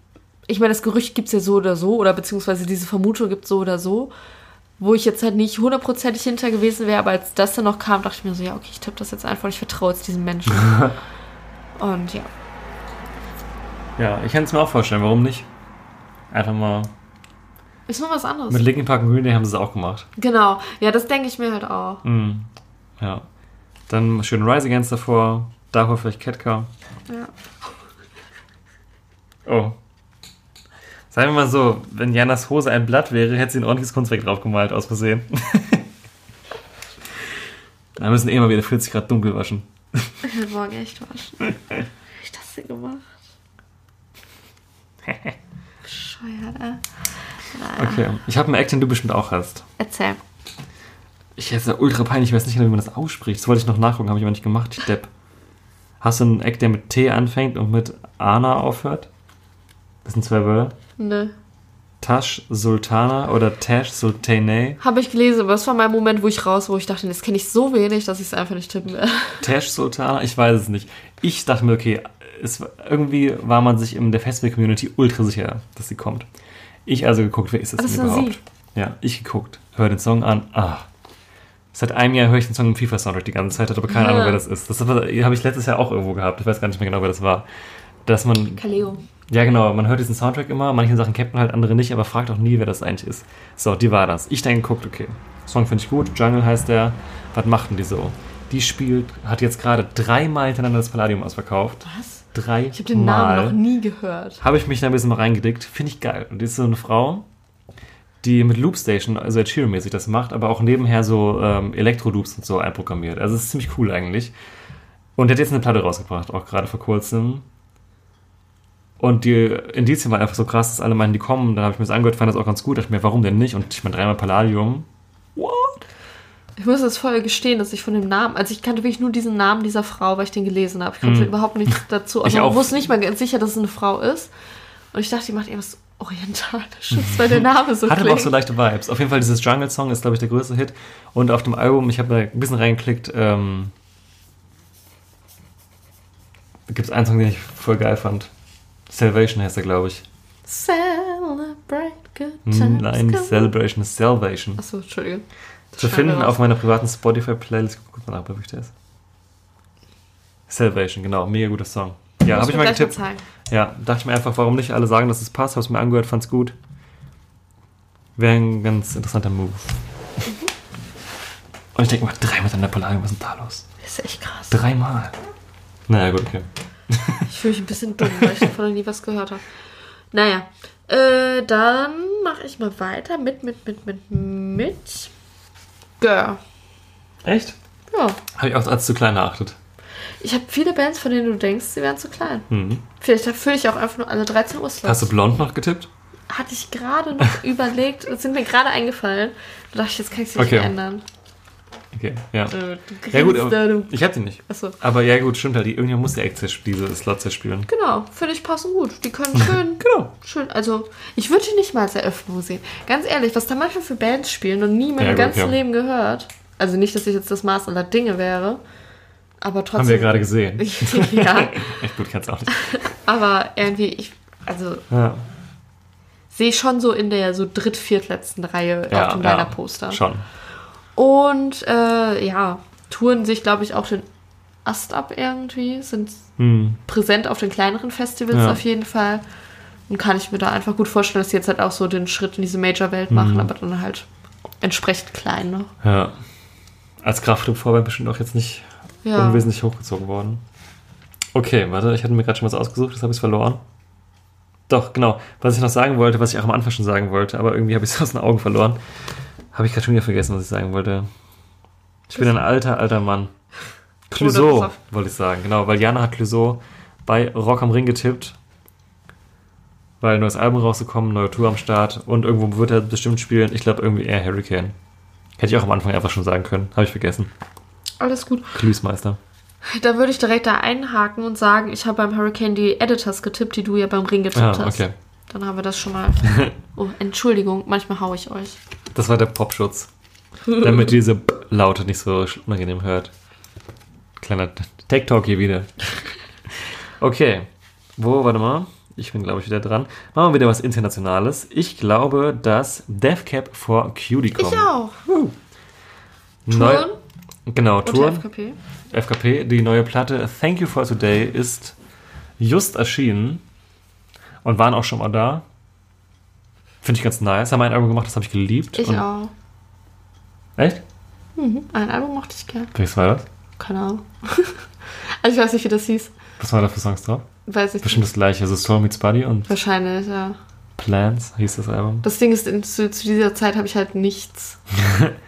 ich meine, das Gerücht gibt es ja so oder so, oder beziehungsweise diese Vermutung gibt es so oder so, wo ich jetzt halt nicht hundertprozentig hinter gewesen wäre, aber als das dann noch kam, dachte ich mir so, ja, okay, ich tippe das jetzt einfach, ich vertraue jetzt diesem Menschen. [laughs] Und ja. Ja, ich kann es mir auch vorstellen, warum nicht? Einfach mal. Ist noch was anderes. Mit Linkin Park und Green Day haben sie es auch gemacht. Genau. Ja, das denke ich mir halt auch. Mhm. Ja. Dann schön Rise Against davor. Davor vielleicht Ketka. Ja. Oh. Sagen wir mal so, wenn Janas Hose ein Blatt wäre, hätte sie ein ordentliches Kunstwerk drauf gemalt, aus Versehen. [laughs] Dann müssen eh mal wieder 40 Grad dunkel waschen. Ich will morgen echt waschen. Wie [laughs] hab ich das denn gemacht? [laughs] Bescheuert, äh. Naja. Okay. Ich habe einen Act, den du bestimmt auch hast. Erzähl. Ich ist ja ultra peinlich, ich weiß nicht genau, wie man das ausspricht. Das wollte ich noch nachgucken, habe ich aber nicht gemacht. Ich Depp. Hast du einen Act, der mit T anfängt und mit Ana aufhört? Das sind zwei Wörter. Nö. Tash Sultana oder Tash Sultane. Habe ich gelesen, aber das war mein Moment, wo ich raus, wo ich dachte, das kenne ich so wenig, dass ich es einfach nicht tippen werde. [laughs] Tash Sultana? Ich weiß es nicht. Ich dachte mir, okay, es, irgendwie war man sich in der Festival-Community ultra sicher, dass sie kommt. Ich also geguckt, wer ist das, das denn überhaupt? Ja, ich geguckt, höre den Song an, ah. Seit einem Jahr höre ich den Song im FIFA-Soundtrack die ganze Zeit, hatte aber keine Ja. Ahnung, wer das ist. Das habe ich letztes Jahr auch irgendwo gehabt. Ich weiß gar nicht mehr genau, wer das war. Dass man Kaleo. Ja, genau. Man hört diesen Soundtrack immer. Manche Sachen kennt man halt, andere nicht, aber fragt auch nie, wer das eigentlich ist. So, die war das. Ich dann geguckt, okay. Song finde ich gut. Jungle heißt der. Was macht denn die so? Die spielt, hat jetzt gerade dreimal hintereinander das Palladium ausverkauft. Was? Drei. Ich habe den Namen noch nie gehört. Habe ich mich da ein bisschen mal reingedickt. Finde ich geil. Und die ist so eine Frau, die mit Loopstation, also Ed Sheeran-mäßig das macht, aber auch nebenher so ähm, Elektro-Loops und so einprogrammiert. Also es ist ziemlich cool eigentlich. Und die hat jetzt eine Platte rausgebracht, auch gerade vor kurzem. Und die Indizien waren einfach so krass, dass alle meinen, die kommen. Dann habe ich mir das angehört, fand das auch ganz gut. Dachte mir, warum denn nicht? Und ich meine, dreimal Palladium. What? Ich muss jetzt voll gestehen, dass ich von dem Namen, also ich kannte wirklich nur diesen Namen dieser Frau, weil ich den gelesen habe. Ich konnte Hm. überhaupt nichts dazu. Ich Also auch. ich wusste nicht mal ganz sicher, dass es eine Frau ist. Und ich dachte, die macht irgendwas Orientalisches, weil der Name so [laughs] Hatte aber auch so leichte Vibes. Auf jeden Fall, dieses Jungle-Song ist, glaube ich, der größte Hit. Und auf dem Album, ich habe da ein bisschen reingeklickt, ähm, gibt es einen Song, den ich voll geil fand. Salvation heißt er, glaube ich. Celebrate good Hm, times. Nein, nicht come. Celebration, ist Salvation. Achso, Entschuldigung. Das Zu finden auf meiner privaten Spotify-Playlist. Guck mal nach, wie der ist. Salvation, genau. Mega guter Song. Ja, habe ich mal getippt. zeigen. Ja, dachte ich mir einfach, warum nicht alle sagen, dass es passt. Hab's mir angehört, fand's gut. Wäre ein ganz interessanter Move. Und ich denke mal, dreimal an der Palladium, was ist denn da los? Das ist echt krass. Dreimal. Naja, gut, okay. Ich fühle mich ein bisschen dumm, weil ich davon noch nie was gehört habe. Naja, äh, dann mache ich mal weiter mit, mit, mit, mit, mit Girl. Echt? Ja, Habe ich auch als zu klein erachtet. Ich habe viele Bands, von denen du denkst, sie wären zu klein. Mhm. Vielleicht erfülle ich auch einfach nur alle 13 Uhr Slots. Hast du blond noch getippt? Hatte ich gerade noch [laughs] überlegt, es sind mir gerade eingefallen. Da dachte ich, jetzt kann ich sie Okay. nicht ändern. Okay, ja. Du, du Ja gut, aber du. ich hab die nicht. Achso. Aber ja gut, stimmt halt. die- Irgendjemand muss die diese Slots zerspielen. Genau, finde ich passen gut. Die können [laughs] schön, Genau. schön, also ich würde die nicht mal als Eröffnung sehen. Ganz ehrlich, was da manchmal für Bands spielen und nie in meinem Ja, gut, ganzen ja. Leben gehört. Also nicht, dass ich jetzt das Maß aller Dinge wäre. Aber trotzdem. Haben wir gerade gesehen. [laughs] ja, [laughs] Echt gut, kannst auch nicht. aber irgendwie, ich, also Ja, sehe ich schon so in der so dritt-, viertletzten Reihe ja, auf dem ja, Liner-Poster. Schon. Und äh, ja, touren sich, glaube ich, auch den Ast ab irgendwie, sind Hm. präsent auf den kleineren Festivals Ja. auf jeden Fall. Und kann ich mir da einfach gut vorstellen, dass sie jetzt halt auch so den Schritt in diese Major-Welt machen, Mhm. aber dann halt entsprechend klein noch. Ja. Als Kraftclub-Vorband bestimmt auch jetzt nicht Ja. unwesentlich hochgezogen worden. Okay, warte, ich hatte mir gerade schon was ausgesucht, das habe ich verloren. Doch, genau. Was ich noch sagen wollte, was ich auch am Anfang schon sagen wollte, aber irgendwie habe ich es [laughs] aus den Augen verloren. Habe ich gerade schon wieder vergessen, was ich sagen wollte. Ich bin ein alter, alter Mann. Clouseau, wollte ich sagen. Genau, weil Jana hat Clouseau bei Rock am Ring getippt. Weil neues Album rausgekommen, neue Tour am Start und irgendwo wird er bestimmt spielen. Ich glaube irgendwie eher Hurricane. Hätte ich auch am Anfang einfach schon sagen können. Habe ich vergessen. Alles gut. Cluesmeister. Da würde ich direkt da einhaken und sagen, ich habe beim Hurricane die Editors getippt, die du ja beim Ring getippt Ah, hast. okay. Dann haben wir das schon mal. [laughs] Oh, Entschuldigung, manchmal hau ich euch. Das war der Popschutz. Damit diese Laute nicht so unangenehm hört. Kleiner Tech-Talk hier wieder. Okay. Wo, warte mal. Ich bin, glaube ich, wieder dran. Machen wir wieder was Internationales. Ich glaube, dass Death Cap for Cutie kommt. Ich auch. Neu, Touren genau, und Touren. FKP. FKP. Die neue Platte Thank You for Today ist just erschienen. Und waren auch schon mal da. Finde ich ganz nice. Haben ein Album gemacht, das habe ich geliebt. Ich auch. Echt? Mhm. Ein Album mochte ich gern. Welches war das? Keine Ahnung. [laughs] also ich weiß nicht, wie das hieß. Was war da für Songs drauf? Weiß ich Bestimmt nicht. das gleiche. Also Soul Meets Body und Wahrscheinlich, ja. Plans hieß das Album. Das Ding ist, zu, zu dieser Zeit habe ich halt nichts. [laughs]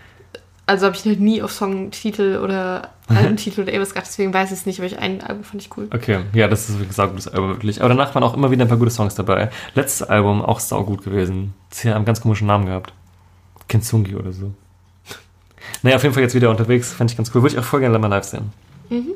also habe ich halt nie auf Songtitel oder [laughs] Albumtitel oder irgendwas gehabt, deswegen weiß ich es nicht, aber ich ein Album fand ich cool. Okay, ja, das ist wie gesagt ein gutes Album wirklich. Aber danach waren auch immer wieder ein paar gute Songs dabei. Letztes Album auch saugut gewesen. Sie haben einen ganz komischen Namen gehabt. Kintsungi oder so. [laughs] Naja, auf jeden Fall jetzt wieder unterwegs. Fand ich ganz cool. Würde ich auch voll gerne mal live sehen. Mhm.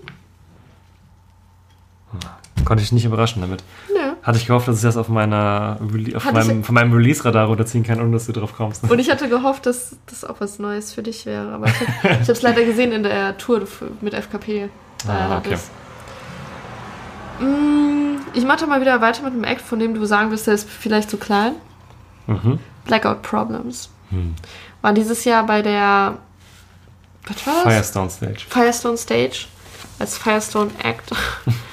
Konnte ich nicht überraschen damit. Nö. Hatte ich gehofft, dass ich das auf meiner auf Hatte ich- meinem, von meinem Release-Radar runterziehen kann, ohne dass du drauf kommst. Und ich hatte gehofft, dass das auch was Neues für dich wäre, aber ich habe es leider gesehen in der Tour mit FKP. Ah, okay. Mm, Ich mache mal wieder weiter mit einem Act, von dem du sagen wirst, der ist vielleicht zu klein. Mhm. Blackout Problems. Hm. War dieses Jahr bei der was war das? Firestone Stage. Firestone Stage als Firestone Act. [laughs]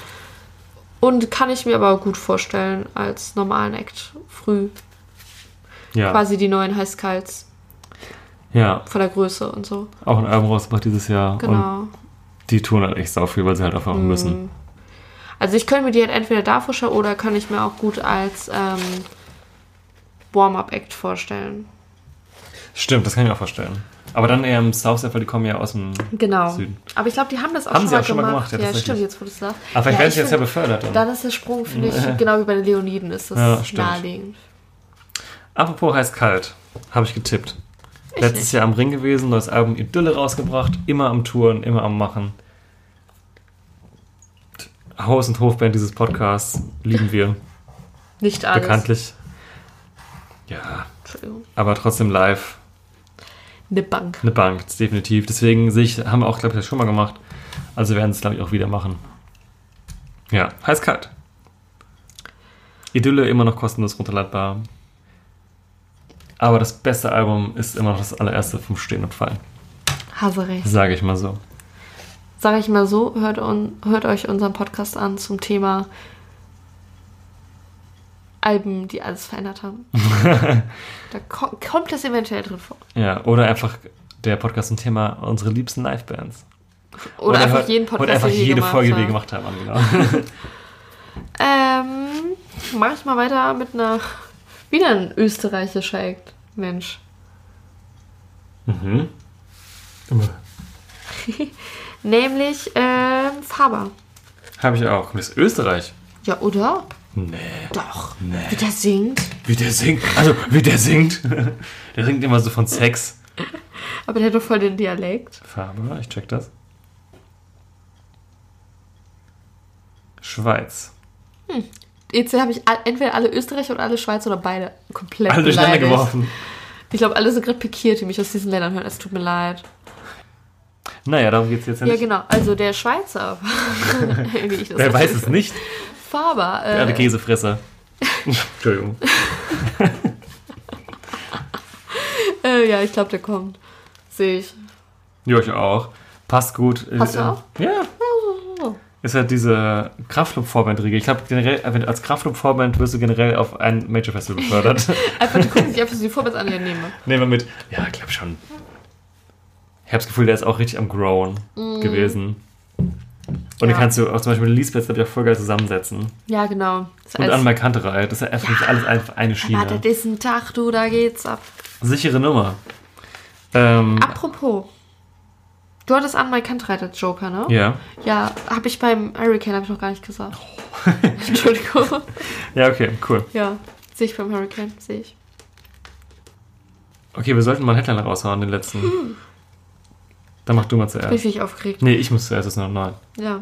Und kann ich mir aber gut vorstellen als normalen Act früh. Ja. Quasi die neuen Highskulls ja, von der Größe und so. auch ein Album rausgebracht dieses Jahr. Und Genau. die tun halt echt sau viel, weil sie halt einfach müssen. Mhm. Also ich könnte mir die halt entweder da vorstellen oder kann ich mir auch gut als ähm, Warm-Up-Act vorstellen. Stimmt, das kann ich mir auch vorstellen. Aber dann eher im South, weil die kommen ja aus dem Genau. Süden. Aber ich glaube, die haben das auch Haben schon sie mal auch schon mal gemacht. gemacht, ja, ja, stimmt, jetzt wo du es sagst. Aber vielleicht ja, werden sie jetzt ja befördert. Dann. Dann ist der Sprung, finde ich, [laughs] genau wie bei den Leoniden ist das Ja, stimmt. naheliegend. Apropos heiß kalt, habe ich getippt. Ich Letztes nicht. Jahr am Ring gewesen, neues Album Idylle rausgebracht, immer am Touren, immer am Machen. Haus- und Hofband dieses Podcasts lieben wir Nicht alles. bekanntlich. Ja, Entschuldigung. aber trotzdem live Eine Bank. eine Bank, definitiv. Deswegen sehe ich, haben wir auch, glaube ich, das schon mal gemacht. Also werden es, glaube ich, auch wieder machen. Ja, heiß kalt. Idylle immer noch kostenlos runterladbar. Aber das beste Album ist immer noch das allererste vom Stehen und Fallen. Hase recht. Sage ich mal so. Sag ich mal so, hört, un, hört euch unseren Podcast an zum Thema Alben, die alles verändert haben. [laughs] da ko kommt das eventuell drin vor. Ja, oder einfach der Podcast zum Thema unsere liebsten Livebands. Oder, einfach hört- jeden Podcast, Oder einfach jede Folge, die wir gemacht haben. Genau. [laughs] Ähm, mach ich mal weiter mit einer. Wieder ein österreichischer Act. Mensch. mhm. [laughs] Nämlich ähm, Faber. Habe ich auch. Das ist Österreich. Ja, oder? Nee. Doch. Nee. Wie der singt. Wie der singt. Also, wie der singt. [laughs] der singt immer so von Sex. Aber der hat doch voll den Dialekt. Farbe, ich check das. Schweiz. Jetzt habe ich entweder alle Österreicher oder alle Schweizer oder beide komplett Alle durcheinander geworfen. Ich glaube, alle sind gerade pikiert, die mich aus diesen Ländern hören. Es tut mir leid. Naja, darum geht es jetzt ja Ja, nicht. genau. Also der Schweizer, [laughs] wie ich das Wer weiß es nicht? Faber. Der Äh, Käsefresser. [laughs] Entschuldigung. [laughs] äh, ja, ich glaube, der kommt. Sehe ich. Ja, ich auch. Passt gut. Du Äh, auch? Ja. Ist halt diese Kraftclub-Vorband-Riege. Ich glaube, generell, wenn du als Kraftclub-Vorband wirst du generell auf ein Major-Festival befördert. Einfach, die gucken sich einfach so die Vorwärts an, die nehme. Nehmen wir mit. Ja, ich glaube schon. Ich habe das Gefühl, der ist auch richtig am Grown gewesen. Und den. Ja. kannst du auch zum Beispiel mit Lisbeth, glaube ich, auch voll geil zusammensetzen. Ja, genau. Das Und Anne Kanterei. Das ist einfach alles einfach eine Schiene. Warte, das ist ein Tag, du, da geht's ab. Sichere Nummer. Ähm, Apropos. Du hattest an Mike Kantreit als Joker, ne? ja. Ja, habe ich beim Hurricane, habe ich noch gar nicht gesagt. [laughs] Entschuldigung. Ja, okay, cool. Ja, sehe ich beim Hurricane, sehe ich. Okay, wir sollten mal einen Headliner raushauen, den letzten. Dann mach du mal Bin ich zuerst. wirklich aufgeregt. Nee, ich muss zuerst, das ist noch neu. Ja.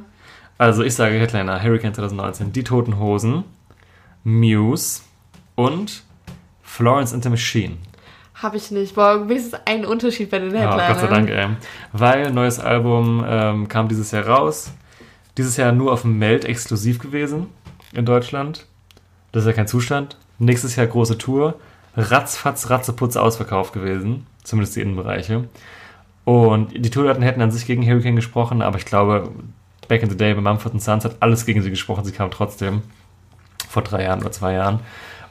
Also ich sage Headliner, Hurricane 2019, Die Toten Hosen, Muse und Florence and the Machine. Habe ich nicht. Boah, wenigstens ein Unterschied bei den Ja, Headlinern. Gott sei Dank, ey. Weil neues Album ähm, kam dieses Jahr raus. Dieses Jahr nur auf dem Meld exklusiv gewesen in Deutschland. Das ist ja kein Zustand. Nächstes Jahr große Tour. Ratzfatz, Ratzeputz ausverkauft gewesen. Zumindest die Innenbereiche. Und die Tourdaten hätten an sich gegen Hurricane gesprochen, aber ich glaube, back in the day bei Mumford Sons hat alles gegen sie gesprochen. Sie kam trotzdem. Vor drei Jahren oder zwei Jahren.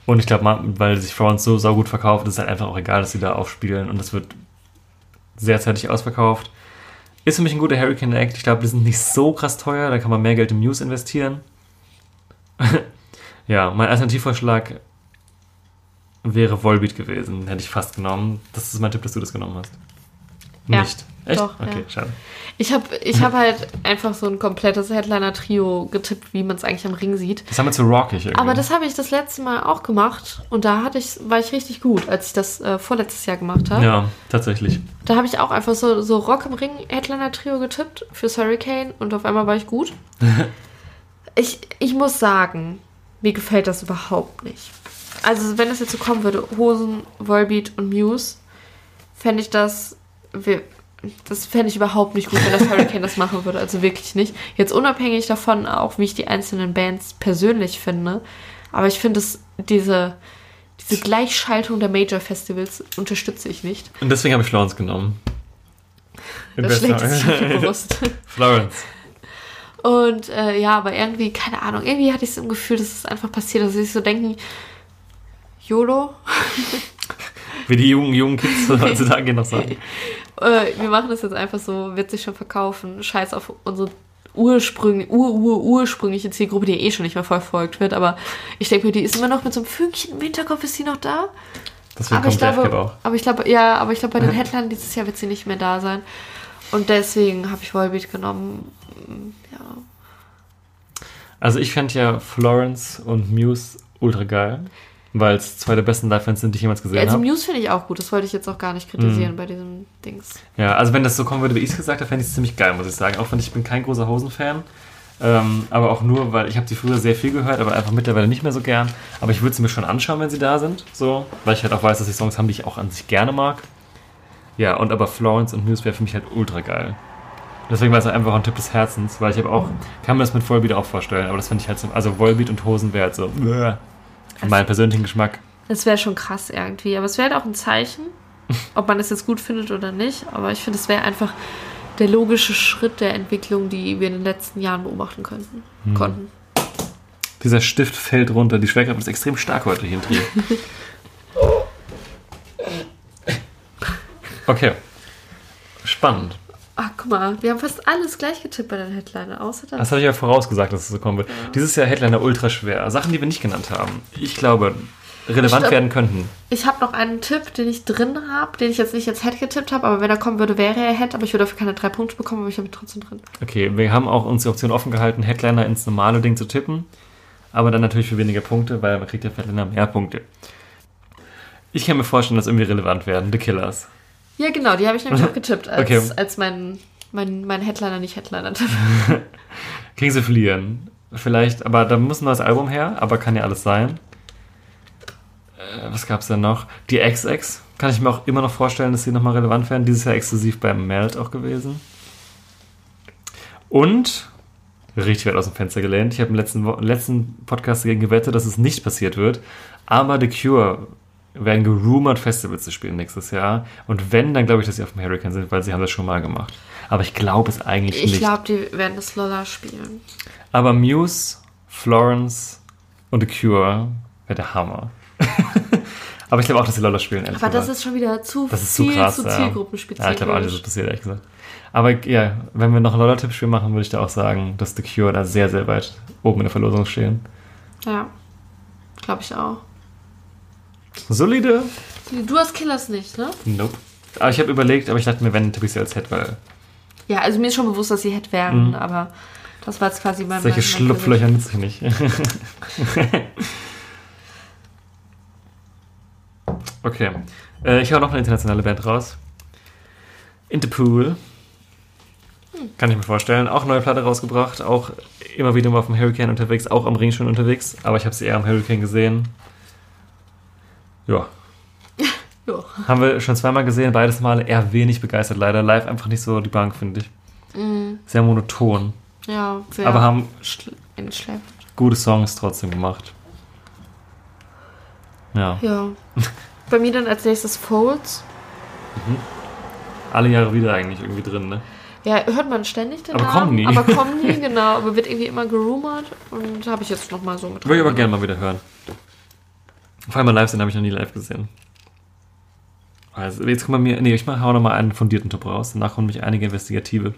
Und ich glaube, weil sich Florence so saugut verkauft, ist es halt einfach auch egal, dass sie da aufspielen. Und es wird sehr zeitig ausverkauft. Ist für mich ein guter Hurricane Act. Ich glaube, die sind nicht so krass teuer. Da kann man mehr Geld in Muse investieren. [laughs] ja, mein Alternativvorschlag wäre Volbeat gewesen. Hätte ich fast genommen. Das ist mein Tipp, dass du das genommen hast. Ja, Nicht. Echt? doch, okay, ja. schade. Ich habe ich hab halt einfach so ein komplettes Headliner-Trio getippt, wie man es eigentlich am Ring sieht. Das haben wir zu rockig irgendwie. Aber das habe ich das letzte Mal auch gemacht und da hatte ich, war ich richtig gut, als ich das äh, vorletztes Jahr gemacht habe. Ja, tatsächlich. Da habe ich auch einfach so, so Rock im Ring Headliner-Trio getippt fürs Hurricane und auf einmal war ich gut. [laughs] ich, ich muss sagen, mir gefällt das überhaupt nicht. Also, wenn das jetzt so kommen würde, Hosen, Volbeat und Muse, fände ich das. Wir- Das fände ich überhaupt nicht gut, wenn das Hurricane das machen würde. Also wirklich nicht. Jetzt unabhängig davon, auch wie ich die einzelnen Bands persönlich finde. Aber ich finde, es- diese, diese Gleichschaltung der Major-Festivals unterstütze ich nicht. Und deswegen habe ich Florence genommen. In Das schlägt sich bewusst. [laughs] Florence. Und äh, ja, aber irgendwie, keine Ahnung, irgendwie hatte ich so ein Gefühl, dass es einfach passiert, dass sie sich so denken, YOLO, [laughs] Wie die jungen, jungen Kids [laughs] heutzutage noch sagen. äh, wir machen das jetzt einfach so, wird sich schon verkaufen, scheiß auf unsere ursprüngliche, ur, ur, ursprüngliche Zielgruppe, die eh schon nicht mehr verfolgt wird, aber ich denke mir, die ist immer noch mit so einem Fünkchen im Hinterkopf, ist sie noch da? Deswegen aber ich kommt glaube, auch. aber ich glaube, ja, aber ich glaube, bei den [laughs] Headlinern dieses Jahr wird sie nicht mehr da sein. Und deswegen habe ich Volbeat genommen. Ja. Also ich fände ja Florence und Muse ultra geil, weil es zwei der besten Live-Fans sind, die ich jemals gesehen Also habe. Muse finde ich auch gut, das wollte ich jetzt auch gar nicht kritisieren Mhm. bei diesem Dings. Ja, also wenn das so kommen würde, wie ich es gesagt habe, fände ich es ziemlich geil, muss ich sagen. Auch wenn ich bin kein großer Hosen-Fan. Ähm, aber auch nur, weil ich habe sie früher sehr viel gehört, aber einfach mittlerweile nicht mehr so gern. Aber ich würde sie mir schon anschauen, wenn sie da sind. So, weil ich halt auch weiß, dass sie Songs haben, die ich auch an sich gerne mag. Ja, und aber Florence und Muse wäre für mich halt ultra geil. Deswegen war es einfach ein Tipp des Herzens, weil ich habe auch, kann mir das mit Volbeat auch vorstellen, aber das finde ich halt so, also Volbeat und Hosen wäre halt so, für meinen persönlichen Geschmack. Das wäre schon krass irgendwie. Aber es wäre halt auch ein Zeichen, [laughs] ob man das jetzt gut findet oder nicht. Aber ich finde, es wäre einfach der logische Schritt der Entwicklung, die wir in den letzten Jahren beobachten könnten, Hm. konnten. Dieser Stift fällt runter, die Schwerkraft ist extrem stark heute hier im Trio. [laughs] Okay. Spannend. Ach, guck mal, wir haben fast alles gleich getippt bei den Headliner, außer das. Das hatte ich ja vorausgesagt, dass es so kommen wird. Dieses Jahr Headliner ultra schwer. Sachen, die wir nicht genannt haben. Ich glaube, relevant Stopp. werden könnten. Ich habe noch einen Tipp, den ich drin habe, den ich jetzt nicht als Head getippt habe, aber wenn er kommen würde, wäre er Head, aber ich würde dafür keine drei Punkte bekommen, aber ich habe ihn trotzdem drin. Okay, wir haben auch uns die Option offen gehalten, Headliner ins normale Ding zu tippen. Aber dann natürlich für weniger Punkte, weil man kriegt ja Headliner mehr Punkte. Ich kann mir vorstellen, dass irgendwie relevant werden. The Killers. Ja, genau, die habe ich nämlich auch getippt, als, Okay. als mein, mein, mein Headliner nicht Headliner-Tipp. [laughs] [laughs] Kriegen sie verlieren. Vielleicht, aber da muss ein neues Album her, aber kann ja alles sein. Äh, was gab's denn noch? Die XX. Kann ich mir auch immer noch vorstellen, dass sie nochmal relevant werden. Dieses Jahr exklusiv beim Melt auch gewesen. Und richtig weit aus dem Fenster gelehnt. Ich habe im letzten, letzten Podcast dagegen gewettet, dass es nicht passiert wird. Aber The Cure werden gerumort, Festivals zu spielen nächstes Jahr. Und wenn, dann glaube ich, dass sie auf dem Hurricane sind, weil sie haben das schon mal gemacht. Aber ich glaube es eigentlich Ich nicht. glaube, die werden das Lolla spielen. Aber Muse, Florence und The Cure wäre der Hammer. [laughs] Aber ich glaube auch, dass sie Lolla spielen. Aber das ist schon wieder zu Das ist zu viel krass. zu ja. zielgruppenspezifisch. Ja, ich glaube dass das passiert, ehrlich gesagt. Aber ja, wenn wir noch ein Lolla-Tippspiel machen, würde ich da auch sagen, dass The Cure da sehr, sehr weit oben in der Verlosung stehen. Ja, glaube ich auch. Solide? Du hast Killers nicht, ne? Nope. Aber ich habe überlegt, aber ich dachte mir, wenn, sie als Head, weil Ja, also mir ist schon bewusst, dass sie Head werden, Mhm. aber das war jetzt quasi mein solche mein- mein Schlupflöcher nütze ich nicht. [laughs] okay. Äh, ich hau noch eine internationale Band raus. Interpool. Kann ich mir vorstellen. Auch neue Platte rausgebracht. Auch immer wieder mal auf dem Hurricane unterwegs. Auch am Ring schon unterwegs. Aber ich habe sie eher am Hurricane gesehen. Ja. [laughs] Ja. Haben wir schon zweimal gesehen. Beides Male eher wenig begeistert leider. Live einfach nicht so die Bank, finde ich. Mhm. Sehr monoton. Ja, sehr Aber haben gute Songs trotzdem gemacht. Ja. Ja. [laughs] Bei mir dann als nächstes Folds. Alle Jahre wieder eigentlich irgendwie drin, ne? Ja, hört man ständig den Aber Namen. kommen nie. Aber kommen nie, [laughs] genau. Aber wird irgendwie immer gerumort und habe ich jetzt nochmal so mit Würde ich aber gerne mal wieder hören. Vor allem live sehen habe ich noch nie live gesehen. Also jetzt kommen wir mir. Nee, ich mach, hau noch mal einen fundierten Top raus. Danach kommen mich einige investigative.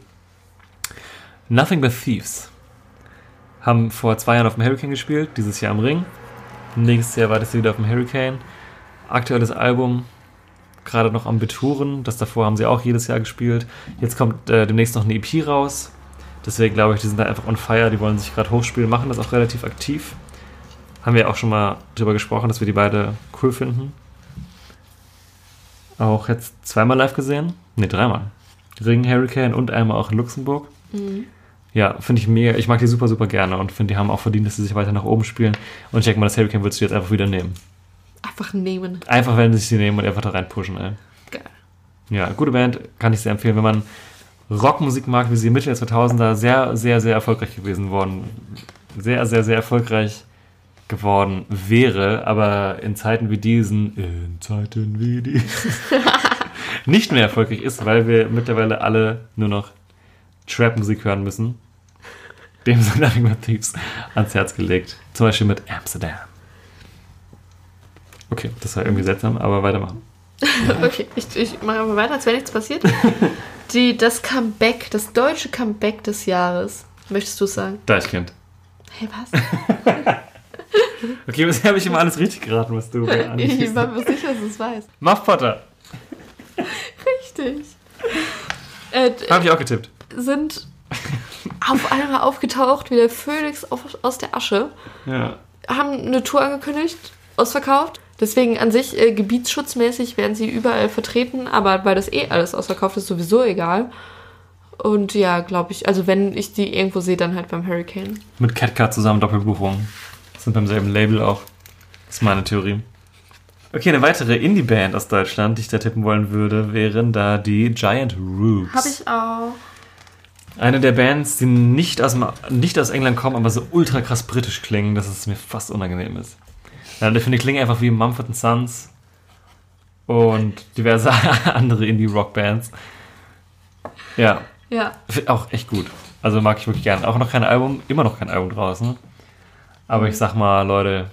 Nothing But Thieves. Haben vor zwei Jahren auf dem Hurricane gespielt, dieses Jahr am Ring. Nächstes Jahr war das wieder auf dem Hurricane. Aktuelles Album, gerade noch am Betouren. Das davor haben sie auch jedes Jahr gespielt. Jetzt kommt äh, demnächst noch eine EP raus. Deswegen glaube ich, die sind da einfach on fire. Die wollen sich gerade hochspielen, machen das auch relativ aktiv. Haben wir auch schon mal drüber gesprochen, dass wir die beide cool finden. Auch jetzt zweimal live gesehen. Ne, dreimal. Ring, Hurricane und einmal auch in Luxemburg. Ja, finde ich mega. Ich mag die super, super gerne und finde, die haben auch verdient, dass sie sich weiter nach oben spielen. Und ich denke mal, das Hurricane würdest du jetzt einfach wieder nehmen. Einfach nehmen. Einfach, wenn sie sich die nehmen und einfach da reinpushen, ey. Geil. Ja, gute Band, kann ich sehr empfehlen. Wenn man Rockmusik mag, wie sie Mitte der 2000er sehr, sehr, sehr erfolgreich gewesen worden. Sehr, sehr, sehr erfolgreich geworden wäre, aber in Zeiten wie diesen, in Zeiten wie diesen, [laughs] nicht mehr erfolgreich ist, weil wir mittlerweile alle nur noch Trap-Musik hören müssen. Dem sind Nothing But Thieves ans Herz gelegt. Zum Beispiel mit Amsterdam. Okay, das war irgendwie seltsam, aber weitermachen. [laughs] Okay, ich, ich mache mal weiter, als wäre nichts passiert. [laughs] Die, das Comeback, das deutsche Comeback des Jahres. Möchtest du es sagen? Deichkind. Hey, was? Okay, bisher habe ich immer alles richtig geraten, was du mir Ich ansiehst. war mir sicher, dass du es weißt. Muff Potter. Richtig. Äh, Habe ich auch getippt. sind auf einmal aufgetaucht wie der Phönix auf, aus der Asche. Ja. Haben eine Tour angekündigt, ausverkauft. Deswegen an sich äh, gebietsschutzmäßig werden sie überall vertreten, aber weil das eh alles ausverkauft ist, sowieso egal. Und ja, glaube ich, also wenn ich die irgendwo sehe, dann halt beim Hurricane. Mit Catcat zusammen Doppelbuchung. Sind beim selben Label auch. Das ist meine Theorie. Okay, eine weitere Indie-Band aus Deutschland, die ich da tippen wollen würde, wären da die Giant Roots. Habe ich auch. Eine der Bands, die nicht aus, dem, nicht aus England kommen, aber so ultra krass britisch klingen, dass es mir fast unangenehm ist. Ja, ich finde, die klingen einfach wie Mumford Sons und diverse [laughs] andere Indie-Rock-Bands. Ja, Ja. Auch echt gut. Also mag ich wirklich gerne. Auch noch kein Album, immer noch kein Album draußen. Aber ich sag mal, Leute,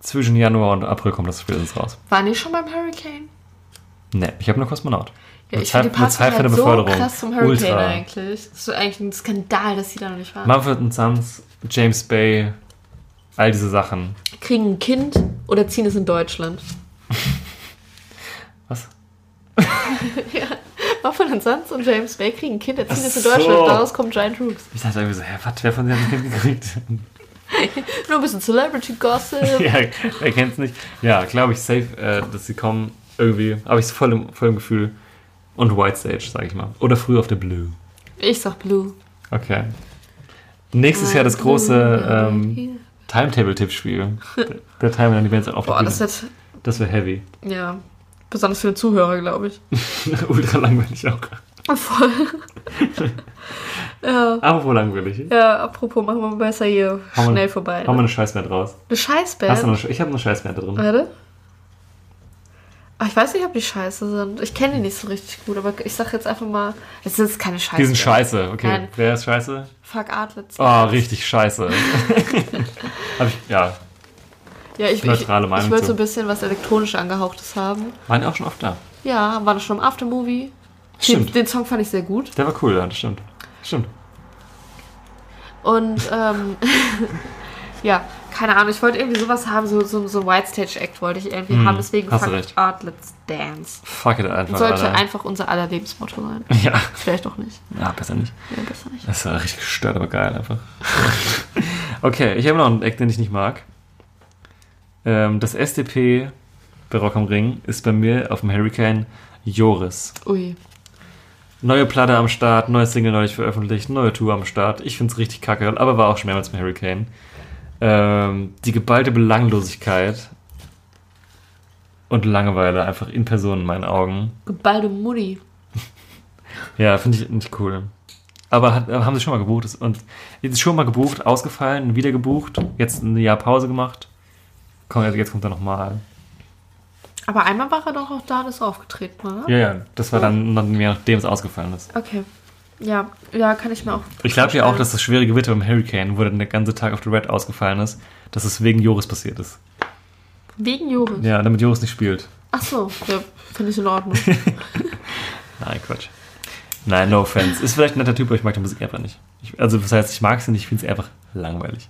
zwischen Januar und April kommt das spätestens raus. Waren die schon beim Hurricane? Ne, ich habe nur Kosmonaut. Ja, ich finde die für halt so Beförderung. krass zum Hurricane Ultra. eigentlich. Das ist so eigentlich ein Skandal, dass die da noch nicht waren. Mumford Sons, James Bay, all diese Sachen. Kriegen ein Kind oder ziehen es in Deutschland? [laughs] Was? [laughs] Muffin Sons und James Bay kriegen ein Kind, erziehen es in so. Deutschland. Daraus kommt Giant Rooks. Ich dachte irgendwie so, hä, was, wer von denen hat ein Kind gekriegt? [laughs] Nur ein bisschen Celebrity Gossip. [laughs] ja, wer kennt's nicht? Ja, glaube ich, safe, äh, dass sie kommen. Irgendwie. Aber ich voll im, voll im Gefühl. Und White Stage, sag ich mal. Oder früh auf der Blue. Ich sag Blue. Okay. Nächstes Jahr das große ähm, Timetable-Tippspiel. [laughs] Der- Der Timer dann die Bands auf der Boah, Bühne. das wird, Das wäre heavy. ja, besonders für Zuhörer, glaube ich. Ultra langweilig auch. [laughs] Voll. ja. Apropos langweilig. ja, apropos, machen wir besser hier Hau schnell vorbei. Hau mal Ne? eine Scheißband raus. Eine Scheißband. Hast du noch, ich habe eine Scheißband da drin. Warte. Ah, ich weiß nicht, ob die scheiße sind. Ich kenne die nicht so richtig gut, aber ich sag jetzt einfach mal, es ist keine Scheiße. Die sind scheiße. Okay, Nein. wer ist scheiße? Fuck Artlets. Oh, richtig scheiße. [laughs] hab ich, ja, Ja, ich, ich, neutrale ich Meinung wollte zu. so ein bisschen was elektronisch angehauchtes haben. waren die auch schon oft da. Ja, war das schon im Aftermovie. Den, Stimmt. den Song fand ich sehr gut. Der war cool, ja, das stimmt. Stimmt. Und ähm, [laughs] ja, keine Ahnung, ich wollte irgendwie sowas haben, so, so, so ein White Stage Act wollte ich irgendwie Hm, haben, deswegen Fuck recht. Art, Let's Dance. Fuck it einfach. Sollte Alter. einfach unser aller Lebensmotto sein. [laughs] Ja. Vielleicht auch nicht. ja, besser nicht. Ja, besser nicht. Das war richtig gestört, aber geil einfach. [laughs] okay, ich habe noch einen Eck, den ich nicht mag. Ähm, das SDP bei Rock am Ring ist bei mir auf dem Hurricane Joris. Ui. Neue Platte am Start, neues Single neulich veröffentlicht, neue Tour am Start. Ich find's richtig kacke, aber war auch schon mehrmals beim Hurricane. Ähm, die geballte Belanglosigkeit und Langeweile einfach in Person in meinen Augen. Geballte Mutti. [laughs] Ja, finde ich nicht cool. Aber hat, haben sie schon mal gebucht und jetzt ist schon mal gebucht, ausgefallen, wieder gebucht, jetzt ein Jahr Pause gemacht. Komm, jetzt kommt er nochmal. Aber einmal war er doch auch da ist aufgetreten, oder? Ja, ja, das war dann noch- nachdem es ausgefallen ist. Okay. Ja, ja, kann ich mir auch. Ich glaube ja auch, dass das schwere Gewitter im Hurricane, wo dann der ganze Tag auf der Red ausgefallen ist, dass es wegen Joris passiert ist. Wegen Joris. Ja, damit Joris nicht spielt. Ach so, ja, finde ich in Ordnung. [laughs] Nein, Quatsch. Nein, no offense. Ist vielleicht ein netter Typ, aber ich mag die Musik einfach nicht. Ich, also, das heißt, ich mag sie nicht, ich finde sie einfach langweilig.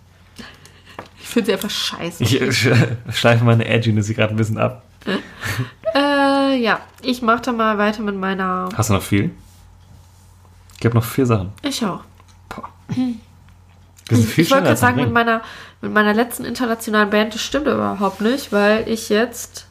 Ich finde sie einfach scheiße. Ich äh, [laughs] schleife meine Edginess hier gerade ein bisschen ab. Äh, ja, ich mache da mal weiter mit meiner. Hast du noch viel? Ich habe noch vier Sachen. Ich auch. Wir sind viel ich wollte gerade sagen, mit meiner, mit meiner letzten internationalen Band, das stimmt überhaupt nicht, weil ich jetzt